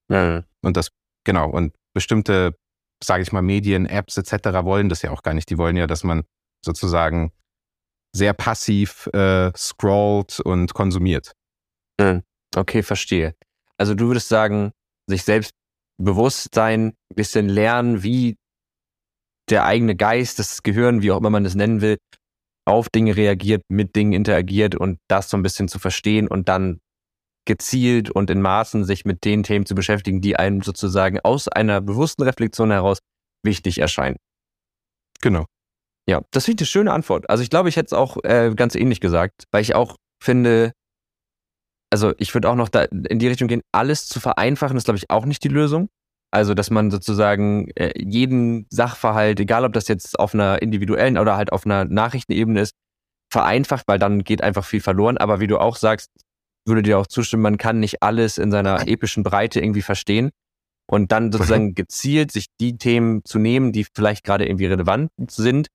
Mhm. Und das, genau, und bestimmte, sage ich mal, Medien, Apps etc. wollen das ja auch gar nicht. Die wollen ja, dass man sozusagen sehr passiv äh, scrollt und konsumiert. Mhm. Okay, verstehe. Also du würdest sagen, sich selbst bewusst sein, ein bisschen lernen, wie der eigene Geist, das Gehirn, wie auch immer man das nennen will, auf Dinge reagiert, mit Dingen interagiert und das so ein bisschen zu verstehen und dann gezielt und in Maßen sich mit den Themen zu beschäftigen, die einem sozusagen aus einer bewussten Reflexion heraus wichtig erscheinen. Genau. Ja, das finde ich eine schöne Antwort. Also ich glaube, ich hätte es auch äh, ganz ähnlich gesagt, weil ich auch finde, also ich würde auch noch da in die Richtung gehen, alles zu vereinfachen, ist glaube ich auch nicht die Lösung. Also, dass man sozusagen äh, jeden Sachverhalt, egal ob das jetzt auf einer individuellen oder halt auf einer Nachrichtenebene ist, vereinfacht, weil dann geht einfach viel verloren. Aber wie du auch sagst, würde dir auch zustimmen, man kann nicht alles in seiner epischen Breite irgendwie verstehen und dann sozusagen gezielt sich die Themen zu nehmen, die vielleicht gerade irgendwie relevant sind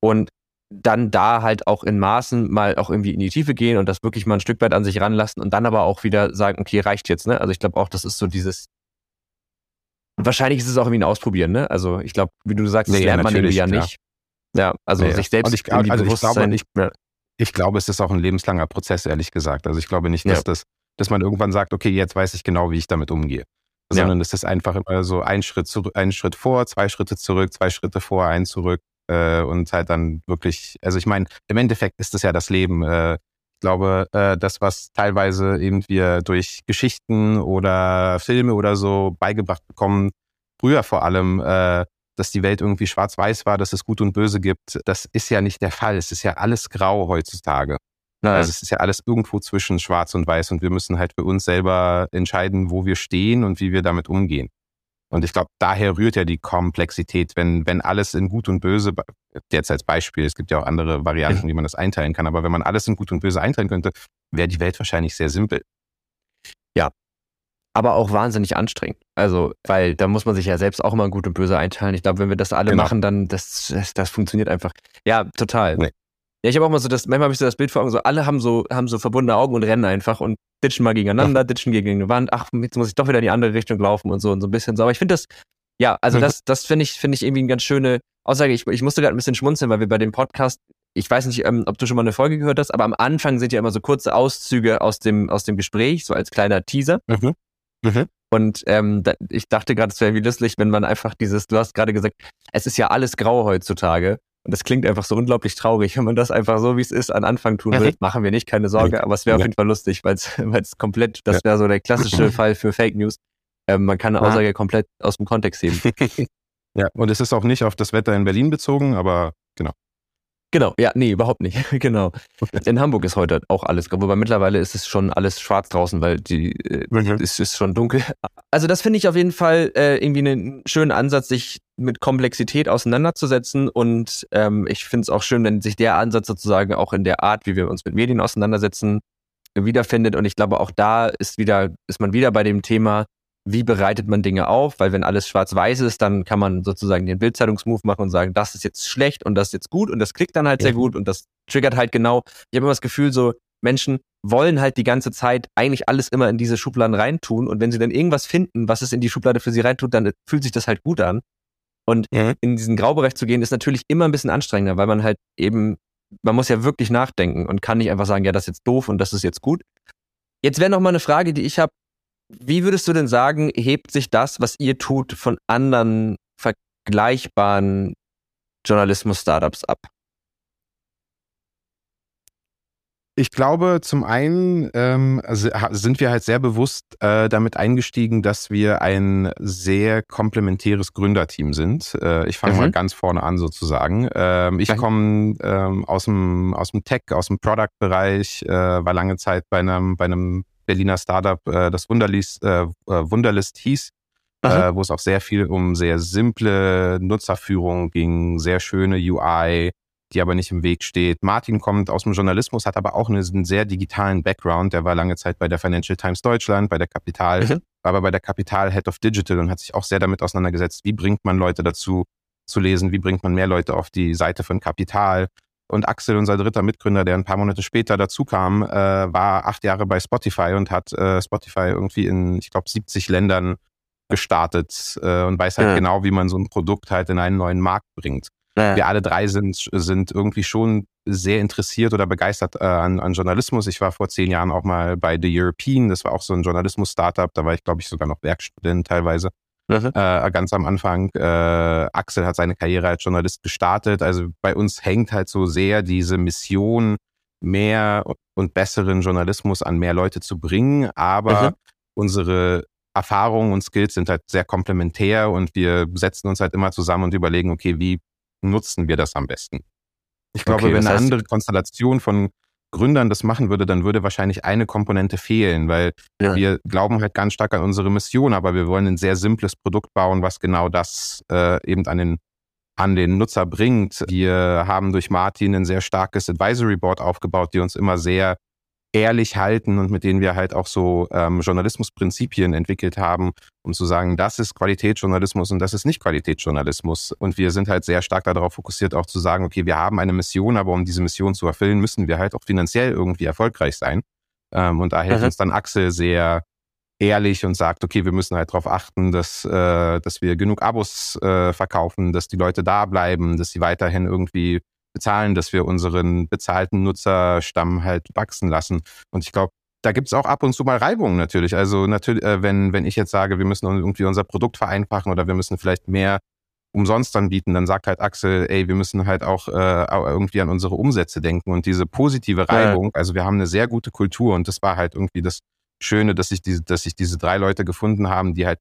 und dann da halt auch in Maßen mal auch irgendwie in die Tiefe gehen und das wirklich mal ein Stück weit an sich ranlassen und dann aber auch wieder sagen, okay, reicht jetzt, ne? Also ich glaube auch, das ist so dieses, wahrscheinlich ist es auch irgendwie ein Ausprobieren, ne? Also ich glaube, wie du sagst, das nee, lernt man irgendwie ja nicht. Ja, also nee, sich selbst ich, also ich glaube, ich, ich glaube, es ist auch ein lebenslanger Prozess, ehrlich gesagt. Also ich glaube nicht, dass ja. das, dass man irgendwann sagt, okay, jetzt weiß ich genau, wie ich damit umgehe. Sondern ja. es ist einfach immer so ein Schritt zurück, ein Schritt vor, zwei Schritte zurück, zwei Schritte vor, ein zurück äh, und halt dann wirklich, also ich meine, im Endeffekt ist es ja das Leben. Äh, glaube, äh, das, was teilweise eben wir durch Geschichten oder Filme oder so beigebracht bekommen, früher vor allem, äh, dass die Welt irgendwie schwarz-weiß war, dass es Gut und Böse gibt, das ist ja nicht der Fall. Es ist ja alles grau heutzutage. Nein. Also es ist ja alles irgendwo zwischen schwarz und weiß und wir müssen halt für uns selber entscheiden, wo wir stehen und wie wir damit umgehen. Und ich glaube, daher rührt ja die Komplexität, wenn, wenn alles in Gut und Böse, jetzt als Beispiel, es gibt ja auch andere Varianten, wie man das einteilen kann, aber wenn man alles in Gut und Böse einteilen könnte, wäre die Welt wahrscheinlich sehr simpel. Ja, aber auch wahnsinnig anstrengend. Also, weil da muss man sich ja selbst auch mal gut und böse einteilen. Ich glaube, wenn wir das alle genau. machen, dann das, das, das funktioniert einfach. Ja, total. Nee. Ja, ich habe auch mal so das, manchmal habe ich so das Bild vor Augen, so alle haben so, haben so verbundene Augen und rennen einfach und ditchen mal gegeneinander, ja. ditchen gegen eine Wand, ach, jetzt muss ich doch wieder in die andere Richtung laufen und so und so ein bisschen so. Aber ich finde das, ja, also mhm. das, das finde ich, finde ich irgendwie eine ganz schöne Aussage. Ich, ich musste gerade ein bisschen schmunzeln, weil wir bei dem Podcast, ich weiß nicht, ähm, ob du schon mal eine Folge gehört hast, aber am Anfang sind ja immer so kurze Auszüge aus dem, aus dem Gespräch, so als kleiner Teaser. Mhm. Mhm. Und ähm, da, ich dachte gerade, es wäre wie lustig, wenn man einfach dieses, du hast gerade gesagt, es ist ja alles grau heutzutage. Und das klingt einfach so unglaublich traurig, wenn man das einfach so, wie es ist, an Anfang tun will. Machen wir nicht, keine Sorge, aber es wäre auf jeden Fall lustig, weil es komplett, das wäre so der klassische Fall für Fake News. Ähm, man kann eine Aussage komplett aus dem Kontext heben. ja, und es ist auch nicht auf das Wetter in Berlin bezogen, aber genau. Genau, ja, nee, überhaupt nicht. genau. In Hamburg ist heute auch alles wobei mittlerweile ist es schon alles schwarz draußen, weil die äh, mhm. es ist schon dunkel. Also das finde ich auf jeden Fall äh, irgendwie einen schönen Ansatz, sich mit Komplexität auseinanderzusetzen. Und ähm, ich finde es auch schön, wenn sich der Ansatz sozusagen auch in der Art, wie wir uns mit Medien auseinandersetzen, wiederfindet. Und ich glaube, auch da ist wieder, ist man wieder bei dem Thema, wie bereitet man Dinge auf, weil wenn alles schwarz-weiß ist, dann kann man sozusagen den Bildzeitungsmove machen und sagen, das ist jetzt schlecht und das ist jetzt gut und das klickt dann halt ja. sehr gut und das triggert halt genau. Ich habe immer das Gefühl, so Menschen wollen halt die ganze Zeit eigentlich alles immer in diese Schubladen reintun und wenn sie dann irgendwas finden, was es in die Schublade für sie reintut, dann fühlt sich das halt gut an. Und ja. in diesen Graubereich zu gehen, ist natürlich immer ein bisschen anstrengender, weil man halt eben, man muss ja wirklich nachdenken und kann nicht einfach sagen, ja, das ist jetzt doof und das ist jetzt gut. Jetzt wäre noch mal eine Frage, die ich habe, wie würdest du denn sagen, hebt sich das, was ihr tut, von anderen vergleichbaren Journalismus-Startups ab? Ich glaube, zum einen ähm, sind wir halt sehr bewusst äh, damit eingestiegen, dass wir ein sehr komplementäres Gründerteam sind. Äh, ich fange mhm. mal ganz vorne an sozusagen. Ähm, ich komme ähm, aus, dem, aus dem Tech, aus dem Product-Bereich, äh, war lange Zeit bei einem, bei einem Berliner Startup, äh, das Wunderlist, äh, äh Wunderlist hieß, äh, wo es auch sehr viel um sehr simple Nutzerführung ging, sehr schöne UI, die aber nicht im Weg steht. Martin kommt aus dem Journalismus, hat aber auch einen sehr digitalen Background. Der war lange Zeit bei der Financial Times Deutschland, bei der Kapital, mhm. war aber bei der Kapital Head of Digital und hat sich auch sehr damit auseinandergesetzt, wie bringt man Leute dazu zu lesen, wie bringt man mehr Leute auf die Seite von Kapital, und Axel, unser dritter Mitgründer, der ein paar Monate später dazu kam, äh, war acht Jahre bei Spotify und hat äh, Spotify irgendwie in, ich glaube, 70 Ländern gestartet äh, und weiß halt ja. genau, wie man so ein Produkt halt in einen neuen Markt bringt. Ja. Wir alle drei sind, sind irgendwie schon sehr interessiert oder begeistert äh, an, an Journalismus. Ich war vor zehn Jahren auch mal bei The European, das war auch so ein Journalismus-Startup, da war ich, glaube ich, sogar noch Werkstudent teilweise. Mhm. Äh, ganz am Anfang. Äh, Axel hat seine Karriere als Journalist gestartet. Also bei uns hängt halt so sehr diese Mission, mehr und besseren Journalismus an mehr Leute zu bringen. Aber mhm. unsere Erfahrungen und Skills sind halt sehr komplementär und wir setzen uns halt immer zusammen und überlegen, okay, wie nutzen wir das am besten? Ich glaube, okay, wenn eine andere Konstellation von Gründern das machen würde, dann würde wahrscheinlich eine Komponente fehlen, weil ja. wir glauben halt ganz stark an unsere Mission, aber wir wollen ein sehr simples Produkt bauen, was genau das äh, eben an den an den Nutzer bringt. Wir haben durch Martin ein sehr starkes Advisory Board aufgebaut, die uns immer sehr ehrlich halten und mit denen wir halt auch so ähm, Journalismusprinzipien entwickelt haben, um zu sagen, das ist Qualitätsjournalismus und das ist nicht Qualitätsjournalismus. Und wir sind halt sehr stark darauf fokussiert, auch zu sagen, okay, wir haben eine Mission, aber um diese Mission zu erfüllen, müssen wir halt auch finanziell irgendwie erfolgreich sein. Ähm, und da hilft uns dann Axel sehr ehrlich und sagt, okay, wir müssen halt darauf achten, dass, äh, dass wir genug Abos äh, verkaufen, dass die Leute da bleiben, dass sie weiterhin irgendwie bezahlen, dass wir unseren bezahlten Nutzerstamm halt wachsen lassen. Und ich glaube, da gibt's auch ab und zu mal Reibungen natürlich. Also natürlich, äh, wenn, wenn ich jetzt sage, wir müssen irgendwie unser Produkt vereinfachen oder wir müssen vielleicht mehr umsonst anbieten, dann sagt halt Axel, ey, wir müssen halt auch äh, irgendwie an unsere Umsätze denken und diese positive Reibung. Also wir haben eine sehr gute Kultur und das war halt irgendwie das Schöne, dass ich diese, dass sich diese drei Leute gefunden haben, die halt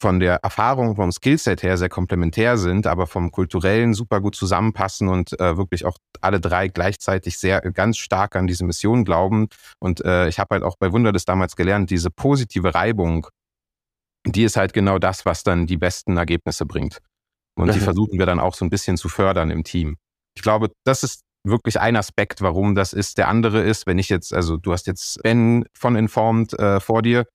von der Erfahrung, vom Skillset her sehr komplementär sind, aber vom kulturellen super gut zusammenpassen und äh, wirklich auch alle drei gleichzeitig sehr ganz stark an diese Mission glauben. Und äh, ich habe halt auch bei Wunderlist damals gelernt, diese positive Reibung, die ist halt genau das, was dann die besten Ergebnisse bringt. Und mhm. die versuchen wir dann auch so ein bisschen zu fördern im Team. Ich glaube, das ist wirklich ein Aspekt, warum das ist. Der andere ist, wenn ich jetzt, also du hast jetzt Ben von Informed äh, vor dir,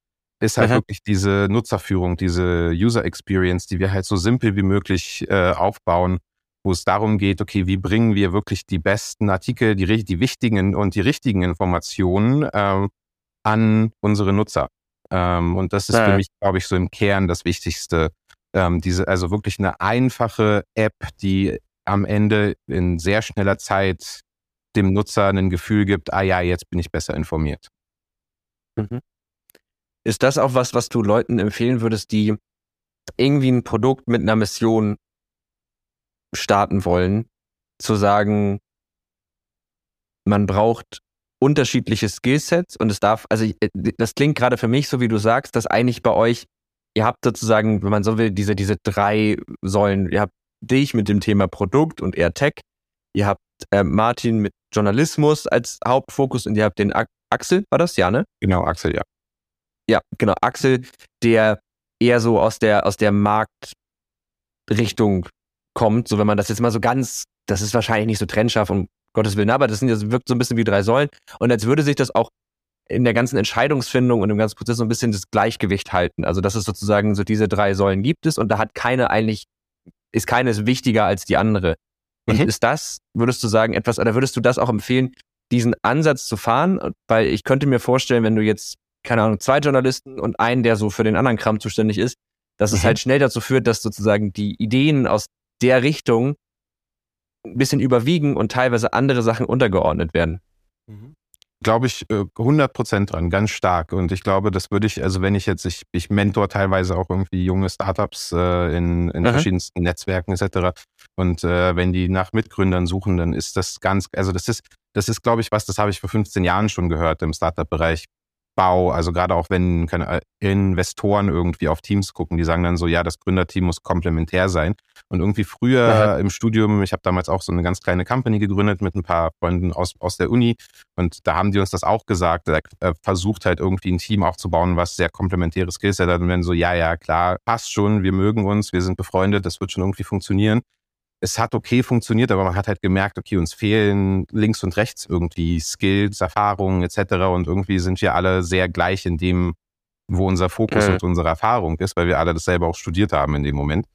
ist halt mhm. wirklich diese Nutzerführung, diese User Experience, die wir halt so simpel wie möglich äh, aufbauen, wo es darum geht, okay, wie bringen wir wirklich die besten Artikel, die, die wichtigen und die richtigen Informationen ähm, an unsere Nutzer. Ähm, und das ist ja. für mich, glaube ich, so im Kern das Wichtigste. Ähm, diese, also wirklich eine einfache App, die am Ende in sehr schneller Zeit dem Nutzer ein Gefühl gibt, ah ja, jetzt bin ich besser informiert. Mhm. Ist das auch was, was du Leuten empfehlen würdest, die irgendwie ein Produkt mit einer Mission starten wollen, zu sagen, man braucht unterschiedliche Skillsets und es darf, also äh, das klingt gerade für mich so, wie du sagst, dass eigentlich bei euch, ihr habt sozusagen, wenn man so will, diese, diese drei Säulen, ihr habt dich mit dem Thema Produkt und eher Tech, ihr habt äh, Martin mit Journalismus als Hauptfokus und ihr habt den Axel, war das, ja, ne? Genau, Axel, ja. Ja, genau. Axel, der eher so aus der, aus der Marktrichtung kommt. So, wenn man das jetzt mal so ganz, das ist wahrscheinlich nicht so trennscharf, um Gottes Willen, aber das, sind, das wirkt so ein bisschen wie drei Säulen. Und als würde sich das auch in der ganzen Entscheidungsfindung und im ganzen Prozess so ein bisschen das Gleichgewicht halten. Also, dass es sozusagen so diese drei Säulen gibt es und da hat keine eigentlich, ist keines wichtiger als die andere. Und mhm. ist das, würdest du sagen, etwas, oder würdest du das auch empfehlen, diesen Ansatz zu fahren? Weil ich könnte mir vorstellen, wenn du jetzt keine Ahnung, zwei Journalisten und einen, der so für den anderen Kram zuständig ist, dass mhm. es halt schnell dazu führt, dass sozusagen die Ideen aus der Richtung ein bisschen überwiegen und teilweise andere Sachen untergeordnet werden. Mhm. Glaube ich 100 äh, Prozent dran, ganz stark. Und ich glaube, das würde ich, also wenn ich jetzt, ich, ich mentor teilweise auch irgendwie junge Startups äh, in, in verschiedensten Netzwerken etc. Und äh, wenn die nach Mitgründern suchen, dann ist das ganz, also das ist, das ist, glaube ich, was, das habe ich vor 15 Jahren schon gehört im Startup-Bereich. Bau, also gerade auch wenn keine Investoren irgendwie auf Teams gucken, die sagen dann so, ja, das Gründerteam muss komplementär sein. Und irgendwie früher ja. im Studium, ich habe damals auch so eine ganz kleine Company gegründet mit ein paar Freunden aus, aus der Uni. Und da haben die uns das auch gesagt, er versucht halt irgendwie ein Team aufzubauen, was sehr komplementäre Skillset hat. Und wenn so, ja, ja, klar, passt schon, wir mögen uns, wir sind befreundet, das wird schon irgendwie funktionieren es hat okay funktioniert, aber man hat halt gemerkt, okay, uns fehlen links und rechts irgendwie Skills, Erfahrungen etc. Und irgendwie sind wir alle sehr gleich in dem, wo unser Fokus mhm. und unsere Erfahrung ist, weil wir alle dasselbe auch studiert haben in dem Moment.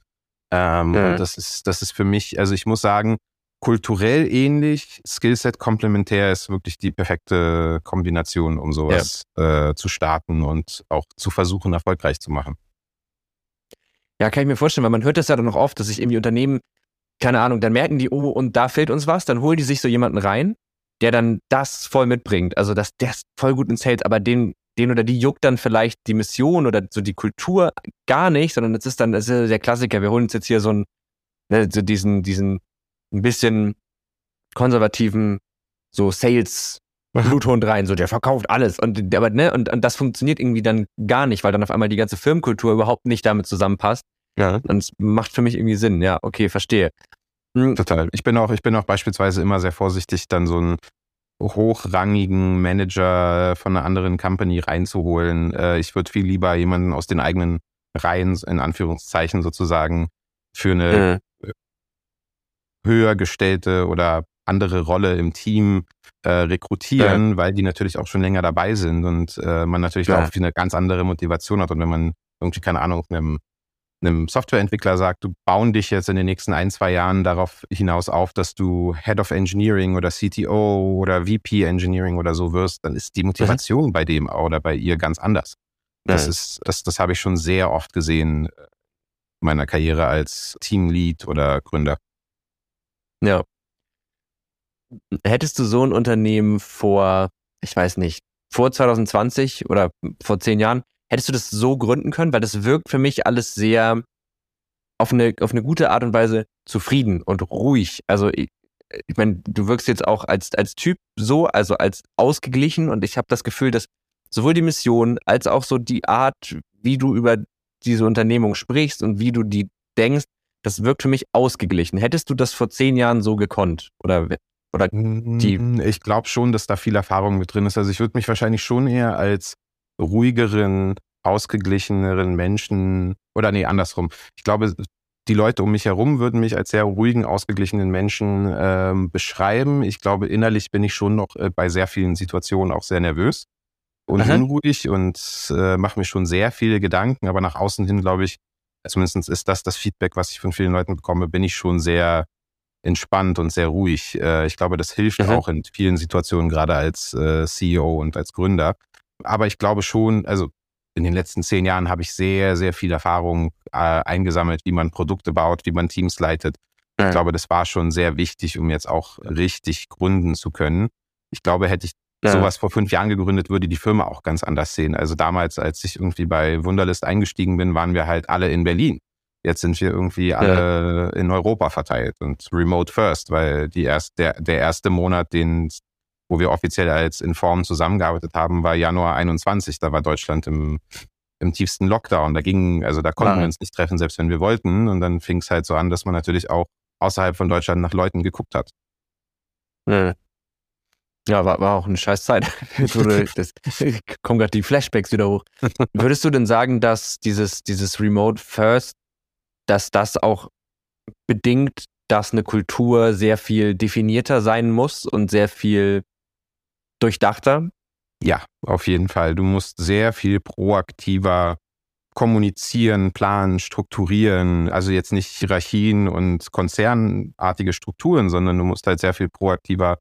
Ähm, mhm. Und das ist, das ist für mich, also ich muss sagen, kulturell ähnlich, Skillset komplementär ist wirklich die perfekte Kombination, um sowas ja. äh, zu starten und auch zu versuchen, erfolgreich zu machen. Ja, kann ich mir vorstellen, weil man hört das ja dann noch oft, dass sich irgendwie Unternehmen keine Ahnung, dann merken die, oh, und da fehlt uns was, dann holen die sich so jemanden rein, der dann das voll mitbringt. Also das, der ist voll gut ins Held, aber den, den oder die juckt dann vielleicht die Mission oder so die Kultur gar nicht, sondern das ist dann das ist der Klassiker. Wir holen uns jetzt hier so, einen, ne, so diesen, diesen ein bisschen konservativen so Sales Bluthund rein, so der verkauft alles und aber ne und, und das funktioniert irgendwie dann gar nicht, weil dann auf einmal die ganze Firmenkultur überhaupt nicht damit zusammenpasst ja. Und es macht für mich irgendwie Sinn. Ja, okay, verstehe. Hm. Total. Ich bin auch, ich bin auch beispielsweise immer sehr vorsichtig, dann so einen hochrangigen Manager von einer anderen Company reinzuholen. Äh, ich würde viel lieber jemanden aus den eigenen Reihen, in Anführungszeichen sozusagen, für eine mhm. höher gestellte oder andere Rolle im Team äh, rekrutieren, ja. weil die natürlich auch schon länger dabei sind und äh, man natürlich ja. auch eine ganz andere Motivation hat. Und wenn man irgendwie, keine Ahnung, einem, einem Softwareentwickler sagt, du bauen dich jetzt in den nächsten ein, zwei Jahren darauf hinaus auf, dass du Head of Engineering oder CTO oder VP Engineering oder so wirst, dann ist die Motivation mhm. bei dem oder bei ihr ganz anders. Das ja. ist, das, das habe ich schon sehr oft gesehen in meiner Karriere als Teamlead oder Gründer. Ja. Hättest du so ein Unternehmen vor, ich weiß nicht, vor 2020 oder vor zehn Jahren, hättest du das so gründen können? Weil das wirkt für mich alles sehr auf eine, auf eine gute Art und Weise zufrieden und ruhig. Also ich, ich meine, du wirkst jetzt auch als, als Typ so, also als ausgeglichen und ich habe das Gefühl, dass sowohl die Mission als auch so die Art, wie du über diese Unternehmung sprichst und wie du die denkst, das wirkt für mich ausgeglichen. Hättest du das vor zehn Jahren so gekonnt? Oder, oder die. Ich glaube schon, dass da viel Erfahrung mit drin ist. Also ich würde mich wahrscheinlich schon eher als ruhigeren, ausgeglicheneren Menschen oder nee, andersrum. Ich glaube, die Leute um mich herum würden mich als sehr ruhigen, ausgeglichenen Menschen ähm, beschreiben. Ich glaube, innerlich bin ich schon noch äh, bei sehr vielen Situationen auch sehr nervös und Aha. unruhig und äh, mache mir schon sehr viele Gedanken, aber nach außen hin, glaube ich, zumindest ist das das Feedback, was ich von vielen Leuten bekomme, bin ich schon sehr entspannt und sehr ruhig. Äh, ich glaube, das hilft Aha. auch in vielen Situationen, gerade als äh, CEO und als Gründer. Aber ich glaube schon, also in den letzten zehn Jahren habe ich sehr, sehr viel Erfahrung äh, eingesammelt, wie man Produkte baut, wie man Teams leitet. Ja. Ich glaube, das war schon sehr wichtig, um jetzt auch richtig gründen zu können. Ich glaube, hätte ich ja. sowas vor fünf Jahren gegründet, würde die Firma auch ganz anders sehen. Also damals, als ich irgendwie bei Wunderlist eingestiegen bin, waren wir halt alle in Berlin. Jetzt sind wir irgendwie alle ja. in Europa verteilt und remote first, weil die erst, der, der erste Monat, den, wo wir offiziell als Inform zusammengearbeitet haben, war Januar 21. Da war Deutschland im, im tiefsten Lockdown. Da ging, also da konnten ja. wir uns nicht treffen, selbst wenn wir wollten. Und dann fing es halt so an, dass man natürlich auch außerhalb von Deutschland nach Leuten geguckt hat. Ja. Ja, war, war auch eine scheiß Zeit. das kommen gerade die Flashbacks wieder hoch. Würdest du denn sagen, dass dieses, dieses Remote First, dass das auch bedingt, dass eine Kultur sehr viel definierter sein muss und sehr viel durchdachter? Ja, auf jeden Fall. Du musst sehr viel proaktiver kommunizieren, planen, strukturieren. Also jetzt nicht Hierarchien und konzernartige Strukturen, sondern du musst halt sehr viel proaktiver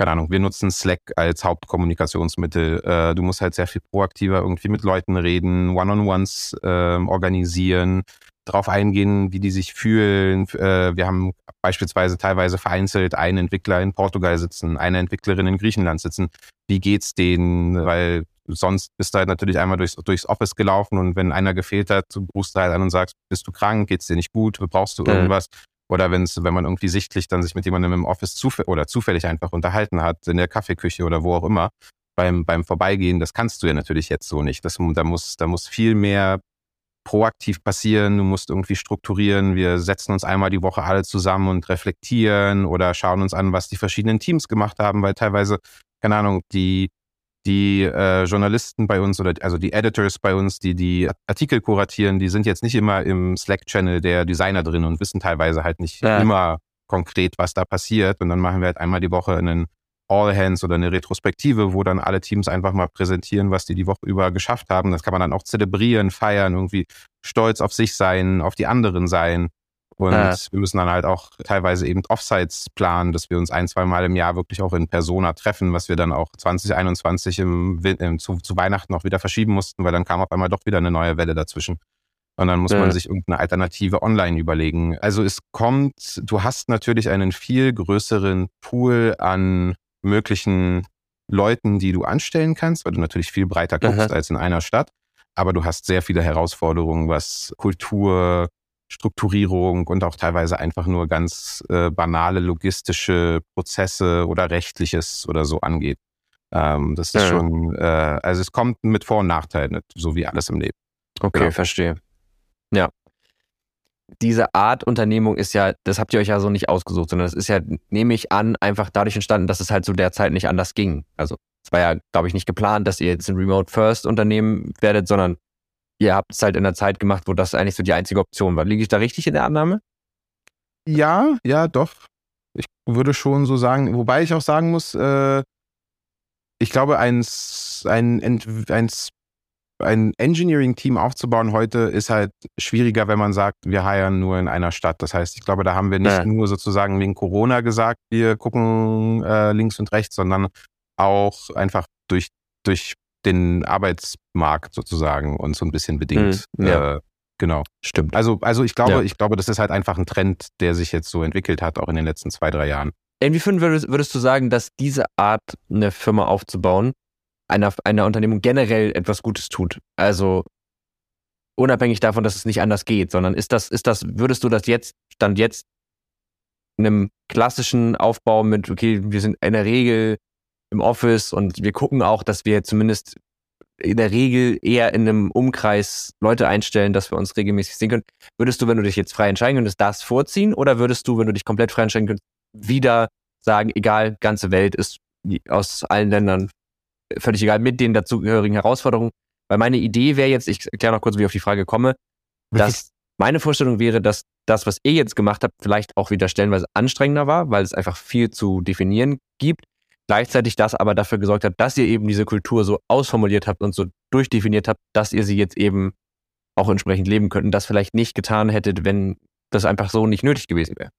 keine Ahnung, wir nutzen Slack als Hauptkommunikationsmittel. Äh, du musst halt sehr viel proaktiver irgendwie mit Leuten reden, One-on-Ones äh, organisieren, darauf eingehen, wie die sich fühlen. Äh, wir haben beispielsweise teilweise vereinzelt einen Entwickler in Portugal sitzen, eine Entwicklerin in Griechenland sitzen. Wie geht's denen? Weil sonst bist du halt natürlich einmal durchs, durchs Office gelaufen und wenn einer gefehlt hat, rufst du halt an und sagst, bist du krank, geht's dir nicht gut, brauchst du irgendwas? Ja. Oder wenn's, wenn man irgendwie sichtlich dann sich mit jemandem im Office zufällig oder zufällig einfach unterhalten hat, in der Kaffeeküche oder wo auch immer, beim, beim Vorbeigehen, das kannst du ja natürlich jetzt so nicht. Das, da, muss, da muss viel mehr proaktiv passieren, du musst irgendwie strukturieren. Wir setzen uns einmal die Woche alle zusammen und reflektieren oder schauen uns an, was die verschiedenen Teams gemacht haben, weil teilweise, keine Ahnung, die die äh, Journalisten bei uns oder also die Editors bei uns, die die Artikel kuratieren, die sind jetzt nicht immer im Slack-Channel der Designer drin und wissen teilweise halt nicht ja. immer konkret, was da passiert. Und dann machen wir halt einmal die Woche einen All Hands oder eine Retrospektive, wo dann alle Teams einfach mal präsentieren, was die die Woche über geschafft haben. Das kann man dann auch zelebrieren, feiern, irgendwie stolz auf sich sein, auf die anderen sein. Und ja. wir müssen dann halt auch teilweise eben Offsites planen, dass wir uns ein, zwei Mal im Jahr wirklich auch in Persona treffen, was wir dann auch 2021 im, im, zu, zu, Weihnachten auch wieder verschieben mussten, weil dann kam auf einmal doch wieder eine neue Welle dazwischen. Und dann muss ja. man sich irgendeine Alternative online überlegen. Also es kommt, du hast natürlich einen viel größeren Pool an möglichen Leuten, die du anstellen kannst, weil du natürlich viel breiter guckst Aha. als in einer Stadt. Aber du hast sehr viele Herausforderungen, was Kultur, Strukturierung und auch teilweise einfach nur ganz äh, banale logistische Prozesse oder rechtliches oder so angeht. Ähm, das ist ja. schon, äh, also es kommt mit Vor- und Nachteilen, so wie alles im Leben. Okay, genau. verstehe. Ja. Diese Art Unternehmung ist ja, das habt ihr euch ja so nicht ausgesucht, sondern das ist ja, nehme ich an, einfach dadurch entstanden, dass es halt zu der Zeit nicht anders ging. Also es war ja, glaube ich, nicht geplant, dass ihr jetzt ein Remote First Unternehmen werdet, sondern ihr habt es halt in der Zeit gemacht, wo das eigentlich so die einzige Option war. Liege ich da richtig in der Annahme? Ja, ja, doch. Ich würde schon so sagen, wobei ich auch sagen muss, äh, ich glaube, ein, ein, ein, ein Engineering-Team aufzubauen heute ist halt schwieriger, wenn man sagt, wir heiern nur in einer Stadt. Das heißt, ich glaube, da haben wir nicht ja. nur sozusagen wegen Corona gesagt, wir gucken äh, links und rechts, sondern auch einfach durch, durch den Arbeitsmarkt sozusagen uns so ein bisschen bedingt. Mhm, ja. äh, genau. Stimmt. Also, also ich glaube, ja. ich glaube, das ist halt einfach ein Trend, der sich jetzt so entwickelt hat, auch in den letzten zwei, drei Jahren. Inwiefern würdest, würdest du sagen, dass diese Art, eine Firma aufzubauen, einer, einer Unternehmung generell etwas Gutes tut? Also unabhängig davon, dass es nicht anders geht, sondern ist das, ist das, würdest du das jetzt, Stand jetzt, in einem klassischen Aufbau mit, okay, wir sind in der Regel im Office und wir gucken auch, dass wir zumindest in der Regel eher in einem Umkreis Leute einstellen, dass wir uns regelmäßig sehen können. Würdest du, wenn du dich jetzt frei entscheiden könntest, das vorziehen oder würdest du, wenn du dich komplett frei entscheiden könntest, wieder sagen, egal, ganze Welt ist aus allen Ländern völlig egal, mit den dazugehörigen Herausforderungen? Weil meine Idee wäre jetzt, ich erkläre noch kurz, wie ich auf die Frage komme, dass meine Vorstellung wäre, dass das, was ihr jetzt gemacht habt, vielleicht auch wieder stellenweise anstrengender war, weil es einfach viel zu definieren gibt gleichzeitig das aber dafür gesorgt hat, dass ihr eben diese Kultur so ausformuliert habt und so durchdefiniert habt, dass ihr sie jetzt eben auch entsprechend leben könnt und das vielleicht nicht getan hättet, wenn das einfach so nicht nötig gewesen wäre.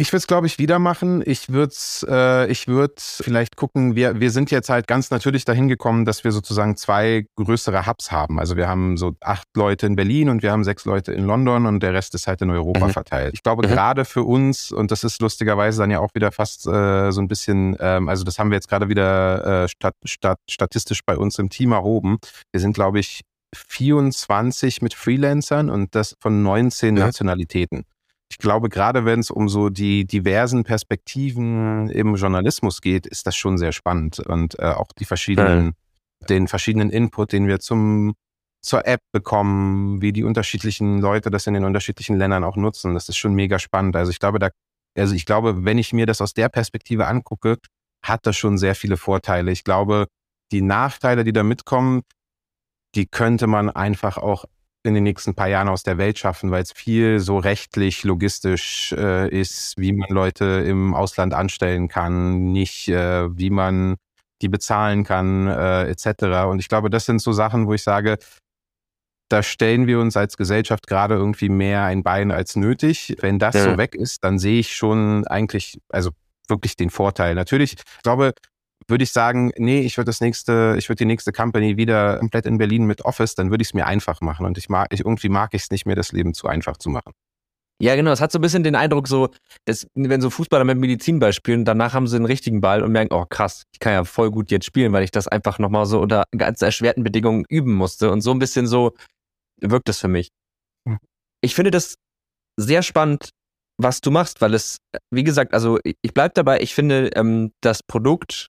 Ich würde es, glaube ich, wieder machen. Ich würde äh, ich würde vielleicht gucken, wir, wir sind jetzt halt ganz natürlich dahin gekommen, dass wir sozusagen zwei größere Hubs haben. Also wir haben so acht Leute in Berlin und wir haben sechs Leute in London und der Rest ist halt in Europa mhm. verteilt. Ich glaube, mhm. gerade für uns, und das ist lustigerweise dann ja auch wieder fast äh, so ein bisschen, ähm, also das haben wir jetzt gerade wieder äh, stat, stat, statistisch bei uns im Team erhoben. Wir sind, glaube ich, 24 mit Freelancern und das von 19 mhm. Nationalitäten ich glaube, gerade wenn es um so die diversen Perspektiven im Journalismus geht, ist das schon sehr spannend und äh, auch die verschiedenen, ja. den verschiedenen Input, den wir zum zur App bekommen, wie die unterschiedlichen Leute das in den unterschiedlichen Ländern auch nutzen. Das ist schon mega spannend. Also ich glaube, da, also ich glaube, wenn ich mir das aus der Perspektive angucke, hat das schon sehr viele Vorteile. Ich glaube, die Nachteile, die da mitkommen, die könnte man einfach auch in den nächsten paar Jahren aus der Welt schaffen, weil es viel so rechtlich, logistisch äh, ist, wie man Leute im Ausland anstellen kann, nicht äh, wie man die bezahlen kann, äh, etc. Und ich glaube, das sind so Sachen, wo ich sage, da stellen wir uns als Gesellschaft gerade irgendwie mehr ein Bein als nötig. Wenn das ja. so weg ist, dann sehe ich schon eigentlich, also wirklich den Vorteil. Natürlich, ich glaube, würde ich sagen, nee, ich würde das nächste, ich würde die nächste Company wieder komplett in Berlin mit Office, dann würde ich es mir einfach machen. Und ich mag, ich, irgendwie mag ich es nicht mehr, das Leben zu einfach zu machen. Ja, genau. Es hat so ein bisschen den Eindruck, so, dass, wenn so Fußballer mit Medizinball spielen, danach haben sie einen richtigen Ball und merken, oh krass, ich kann ja voll gut jetzt spielen, weil ich das einfach nochmal so unter ganz erschwerten Bedingungen üben musste. Und so ein bisschen so wirkt es für mich. Hm. Ich finde das sehr spannend, was du machst, weil es, wie gesagt, also ich bleibe dabei, ich finde ähm, das Produkt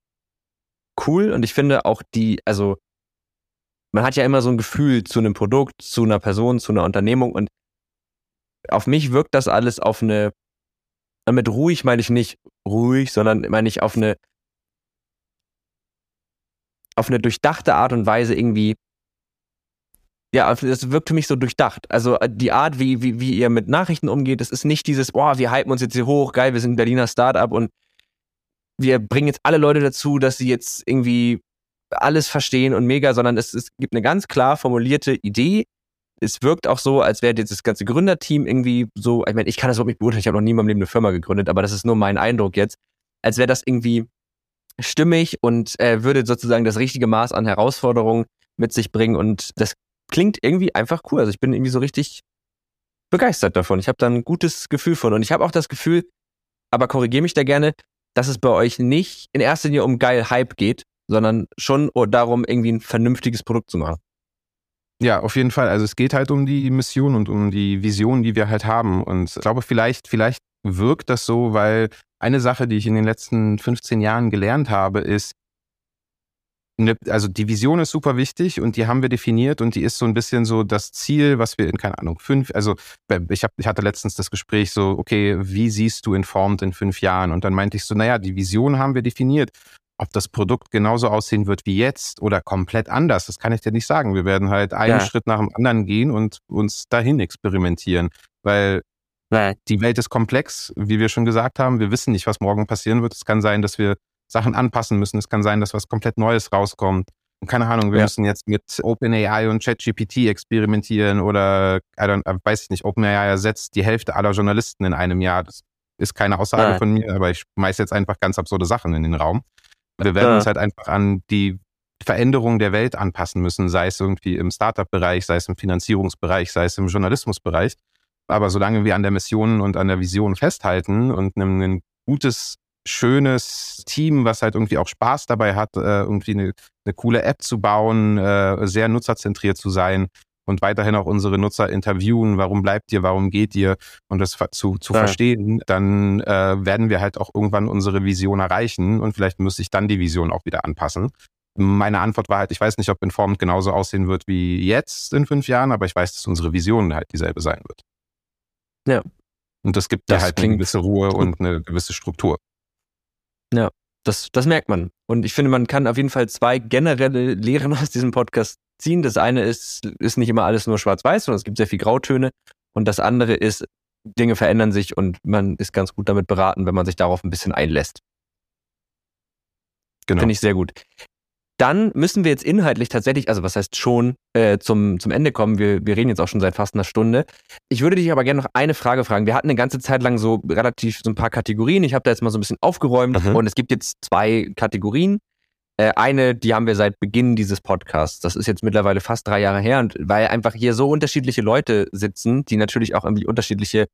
cool und ich finde auch die, also man hat ja immer so ein Gefühl zu einem Produkt, zu einer Person, zu einer Unternehmung und auf mich wirkt das alles auf eine, damit ruhig meine ich nicht ruhig, sondern meine ich auf eine, auf eine durchdachte Art und Weise irgendwie, ja, das wirkt für mich so durchdacht. Also äh, die Art, wie, wie, wie ihr mit Nachrichten umgeht, das ist nicht dieses, boah, wir hypen uns jetzt hier hoch, geil, wir sind ein Berliner Startup und wir bringen jetzt alle Leute dazu, dass sie jetzt irgendwie alles verstehen und mega, sondern es, es gibt eine ganz klar formulierte Idee. Es wirkt auch so, als wäre jetzt das ganze Gründerteam irgendwie so, ich meine, ich kann das überhaupt nicht beurteilen, ich habe noch nie in meinem Leben eine Firma gegründet, aber das ist nur mein Eindruck jetzt, als wäre das irgendwie stimmig und äh, würde sozusagen das richtige Maß an Herausforderungen mit sich bringen und das klingt irgendwie einfach cool. Also ich bin irgendwie so richtig begeistert davon. Ich habe da ein gutes Gefühl von und ich habe auch das Gefühl, aber korrigiere mich da gerne, dass es bei euch nicht in erster Linie um geil Hype geht, sondern schon darum, irgendwie ein vernünftiges Produkt zu machen. Ja, auf jeden Fall. Also es geht halt um die Mission und um die Vision, die wir halt haben. Und ich glaube, vielleicht, vielleicht wirkt das so, weil eine Sache, die ich in den letzten 15 Jahren gelernt habe, ist, also die Vision ist super wichtig und die haben wir definiert und die ist so ein bisschen so das Ziel, was wir in, keine Ahnung, fünf, also ich, hab, ich hatte letztens das Gespräch so, okay, wie siehst du informed in fünf Jahren? Und dann meinte ich so, naja, die Vision haben wir definiert. Ob das Produkt genauso aussehen wird wie jetzt oder komplett anders, das kann ich dir nicht sagen. Wir werden halt einen ja. Schritt nach dem anderen gehen und uns dahin experimentieren, weil Die Welt ist komplex, wie wir schon gesagt haben. Wir wissen nicht, was morgen passieren wird. Es kann sein, dass wir Sachen anpassen müssen. Es kann sein, dass was komplett Neues rauskommt. keine Ahnung, wir ja. müssen jetzt mit OpenAI und ChatGPT experimentieren oder, I don't, äh, weiß ich nicht, OpenAI ersetzt die Hälfte aller Journalisten in einem Jahr. Das ist keine Aussage Nein. von mir, aber ich schmeiß jetzt einfach ganz absurde Sachen in den Raum. Wir werden ja. uns halt einfach an die Veränderungen der Welt anpassen müssen, sei es irgendwie im Startup-Bereich, sei es im Finanzierungsbereich, sei es im Journalismusbereich. Aber solange wir an der Mission und an der Vision festhalten und ein, ein gutes, schönes Team, was halt irgendwie auch Spaß dabei hat, äh, irgendwie eine, eine coole App zu bauen, äh, sehr nutzerzentriert zu sein und weiterhin auch unsere Nutzer interviewen, warum bleibt ihr, warum geht ihr und das zu, zu ja. verstehen, dann äh, werden wir halt auch irgendwann unsere Vision erreichen und vielleicht muss sich dann die Vision auch wieder anpassen. Meine Antwort war halt, ich weiß nicht, ob Informed genauso aussehen wird wie jetzt in fünf Jahren, aber ich weiß, dass unsere Vision halt dieselbe sein wird. Ja. Und das gibt das dir halt eine gewisse Ruhe und eine gewisse Struktur. Ja, das, das merkt man. Und ich finde, man kann auf jeden Fall zwei generelle Lehren aus diesem Podcast ziehen. Das eine ist, ist nicht immer alles nur schwarz-weiß, sondern es gibt sehr viel Grautöne. Und das andere ist, Dinge verändern sich und man ist ganz gut damit beraten, wenn man sich darauf ein bisschen einlässt. Genau. Finde ich sehr gut. Dann müssen wir jetzt inhaltlich tatsächlich, also was heißt schon, äh, zum, zum Ende kommen. Wir, wir reden jetzt auch schon seit fast einer Stunde. Ich würde dich aber gerne noch eine Frage fragen. Wir hatten eine ganze Zeit lang so relativ so ein paar Kategorien. Ich habe da jetzt mal so ein bisschen aufgeräumt mhm. und es gibt jetzt zwei Kategorien. Äh, eine, die haben wir seit Beginn dieses Podcasts. Das ist jetzt mittlerweile fast drei Jahre her und weil einfach hier so unterschiedliche Leute sitzen, die natürlich auch irgendwie unterschiedliche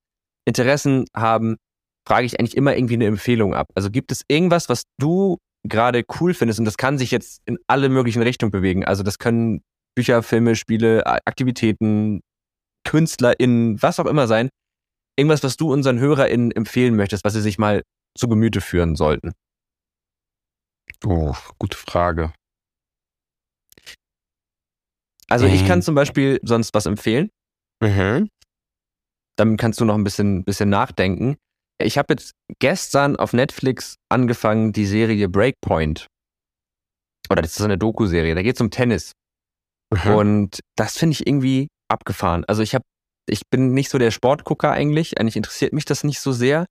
Interessen haben, frage ich eigentlich immer irgendwie eine Empfehlung ab. Also gibt es irgendwas, was du gerade cool findest. Und das kann sich jetzt in alle möglichen Richtungen bewegen. Also das können Bücher, Filme, Spiele, Aktivitäten, KünstlerInnen, was auch immer sein. Irgendwas, was du unseren HörerInnen empfehlen möchtest, was sie sich mal zu Gemüte führen sollten. Oh, gute Frage. Also ich kann ähm. zum Beispiel sonst was empfehlen. Mhm. Dann kannst du noch ein bisschen, bisschen nachdenken. Ich habe jetzt gestern auf Netflix angefangen, die Serie Breakpoint. Oder das ist eine Doku-Serie, da geht es um Tennis. Mhm. Und das finde ich irgendwie abgefahren. Also ich habe, ich bin nicht so der Sportgucker eigentlich. Eigentlich interessiert mich das nicht so sehr.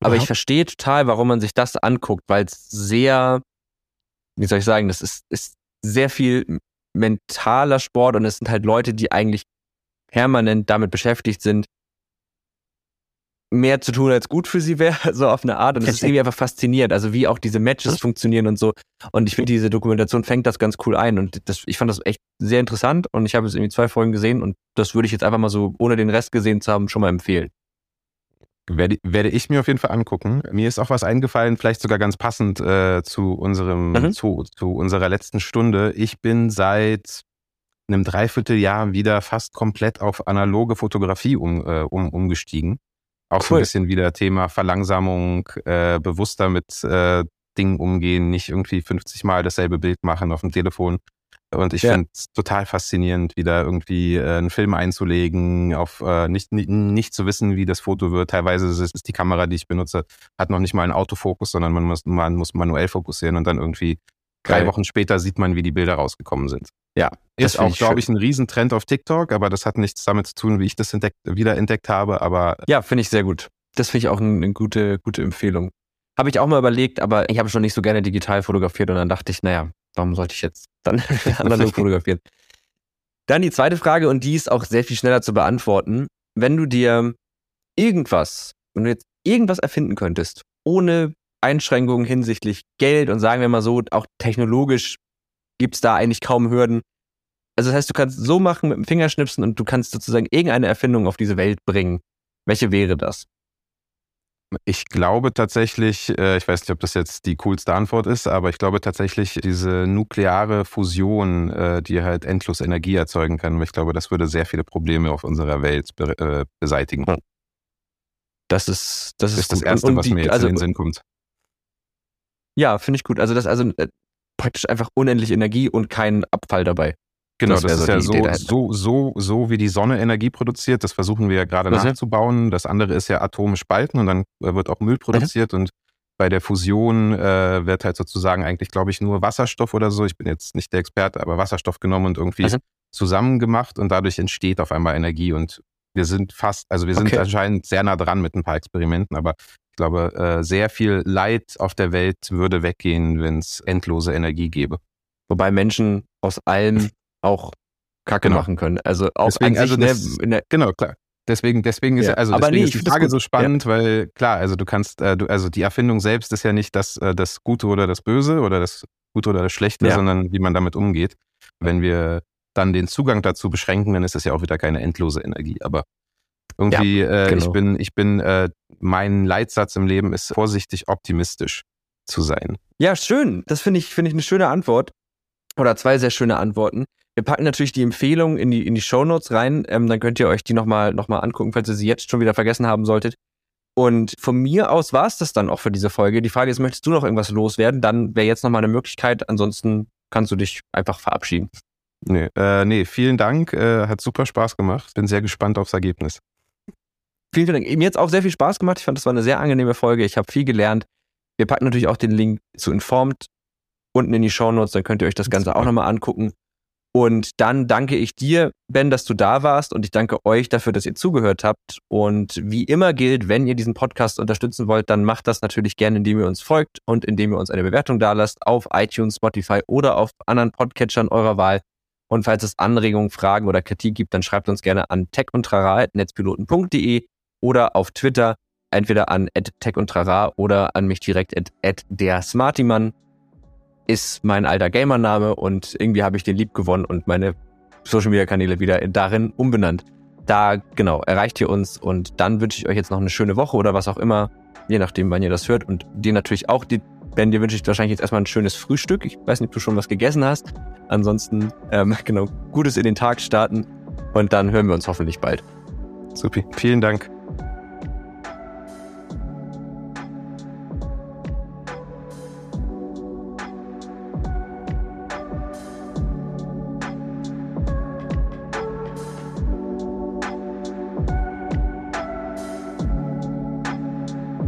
Aber mhm. ich verstehe total, warum man sich das anguckt, weil es sehr, wie soll ich sagen, das ist, ist sehr viel mentaler Sport und es sind halt Leute, die eigentlich permanent damit beschäftigt sind, mehr zu tun als gut für sie wäre, so auf eine Art. Und es ist irgendwie einfach faszinierend, also wie auch diese Matches hm? funktionieren und so. Und ich finde, diese Dokumentation fängt das ganz cool ein. Und das, ich fand das echt sehr interessant und ich habe jetzt irgendwie zwei Folgen gesehen und das würde ich jetzt einfach mal so, ohne den Rest gesehen zu haben, schon mal empfehlen. Werde, werde ich mir auf jeden Fall angucken. Mir ist auch was eingefallen, vielleicht sogar ganz passend äh, zu unserem, mhm. zu, zu unserer letzten Stunde. Ich bin seit einem Dreivierteljahr wieder fast komplett auf analoge Fotografie um, äh, um, umgestiegen. Auch cool. so ein bisschen wieder Thema Verlangsamung, äh, bewusster mit äh, Dingen umgehen, nicht irgendwie 50 Mal dasselbe Bild machen auf dem Telefon. Und ich ja. finde es total faszinierend, wieder irgendwie äh, einen Film einzulegen, auf äh, nicht, nicht, nicht zu wissen, wie das Foto wird. Teilweise ist, ist die Kamera, die ich benutze, hat noch nicht mal einen Autofokus, sondern man muss, man muss manuell fokussieren und dann irgendwie Drei Wochen später sieht man, wie die Bilder rausgekommen sind. Ja, ist auch, glaube ich, ein Riesentrend auf TikTok, aber das hat nichts damit zu tun, wie ich das entdeckt, wieder entdeckt habe. Aber ja, finde ich sehr gut. Das finde ich auch eine gute, gute Empfehlung. Habe ich auch mal überlegt, aber ich habe schon nicht so gerne digital fotografiert und dann dachte ich, naja, warum sollte ich jetzt dann analog fotografieren? Dann die zweite Frage und die ist auch sehr viel schneller zu beantworten. Wenn du dir irgendwas, wenn du jetzt irgendwas erfinden könntest, ohne Einschränkungen hinsichtlich Geld und sagen wir mal so, auch technologisch gibt es da eigentlich kaum Hürden. Also das heißt, du kannst so machen mit dem Fingerschnipsen und du kannst sozusagen irgendeine Erfindung auf diese Welt bringen. Welche wäre das? Ich glaube tatsächlich, äh, ich weiß nicht, ob das jetzt die coolste Antwort ist, aber ich glaube tatsächlich diese nukleare Fusion, äh, die halt endlos Energie erzeugen kann. Ich glaube, das würde sehr viele Probleme auf unserer Welt äh, beseitigen. Das ist das ist, das, ist das Erste, was mir jetzt also, in den Sinn kommt. Ja, finde ich gut. Also das also äh, praktisch einfach unendlich Energie und kein Abfall dabei. Genau, das, das ist so ja so, so, so, so wie die Sonne Energie produziert. Das versuchen wir ja gerade Was nachzubauen. Das andere ist ja Atome spalten und dann äh, wird auch Müll produziert mhm. und bei der Fusion äh, wird halt sozusagen eigentlich, glaube ich, nur Wasserstoff oder so. Ich bin jetzt nicht der Experte, aber Wasserstoff genommen und irgendwie mhm. zusammengemacht und dadurch entsteht auf einmal Energie und wir sind fast, also wir sind Okay. anscheinend sehr nah dran mit ein paar Experimenten, aber glaube, äh, sehr viel Leid auf der Welt würde weggehen, wenn es endlose Energie gäbe. Wobei Menschen aus allem auch Kacke Genau. machen können. Also auch Deswegen, also ne, das- der, Genau, klar. Deswegen, deswegen ist Ja, ja, also deswegen nee, ist die das Frage so spannend, weil klar, also du kannst, äh, du, also die Erfindung selbst ist ja nicht das, äh, das Gute oder das Böse oder das Gute oder das Schlechte, Ja. sondern wie man damit umgeht. Wenn wir dann den Zugang dazu beschränken, dann ist es ja auch wieder keine endlose Energie. Aber irgendwie, äh, genau. ich bin, ich bin, äh, mein Leitsatz im Leben ist vorsichtig optimistisch zu sein. Ja, schön. Das finde ich, finde ich eine schöne Antwort. Oder zwei sehr schöne Antworten. Wir packen natürlich die Empfehlungen in die, in die Shownotes rein. Ähm, dann könnt ihr euch die nochmal noch mal angucken, falls ihr sie jetzt schon wieder vergessen haben solltet. Und von mir aus war es das dann auch für diese Folge. Die Frage ist, möchtest du noch irgendwas loswerden? Dann wäre jetzt nochmal eine Möglichkeit. Ansonsten kannst du dich einfach verabschieden. Nee, äh, nee vielen Dank. Äh, hat super Spaß gemacht. Bin sehr gespannt aufs Ergebnis. Vielen, vielen Dank. Mir hat es auch sehr viel Spaß gemacht. Ich fand, das war eine sehr angenehme Folge. Ich habe viel gelernt. Wir packen natürlich auch den Link zu Informed unten in die Shownotes, dann könnt ihr euch das Ganze auch nochmal angucken. Und dann danke ich dir, Ben, dass du da warst und ich danke euch dafür, dass ihr zugehört habt. Und wie immer gilt, wenn ihr diesen Podcast unterstützen wollt, dann macht das natürlich gerne, indem ihr uns folgt und indem ihr uns eine Bewertung dalasst auf iTunes, Spotify oder auf anderen Podcatchern eurer Wahl. Und falls es Anregungen, Fragen oder Kritik gibt, dann schreibt uns gerne an techundtrara.netzpiloten.de oder auf Twitter entweder an @techundtrara oder an mich direkt at der Smartiman ist mein alter Gamername und irgendwie habe ich den lieb gewonnen und meine Social Media Kanäle wieder darin umbenannt. Da genau erreicht ihr uns und dann wünsche ich euch jetzt noch eine schöne Woche oder was auch immer, je nachdem, wann ihr das hört und dir natürlich auch die Ben, dir wünsche ich wahrscheinlich jetzt erstmal ein schönes Frühstück. Ich weiß nicht, ob du schon was gegessen hast. Ansonsten, ähm, genau, Gutes in den Tag starten und dann hören wir uns hoffentlich bald. Supi. Vielen Dank.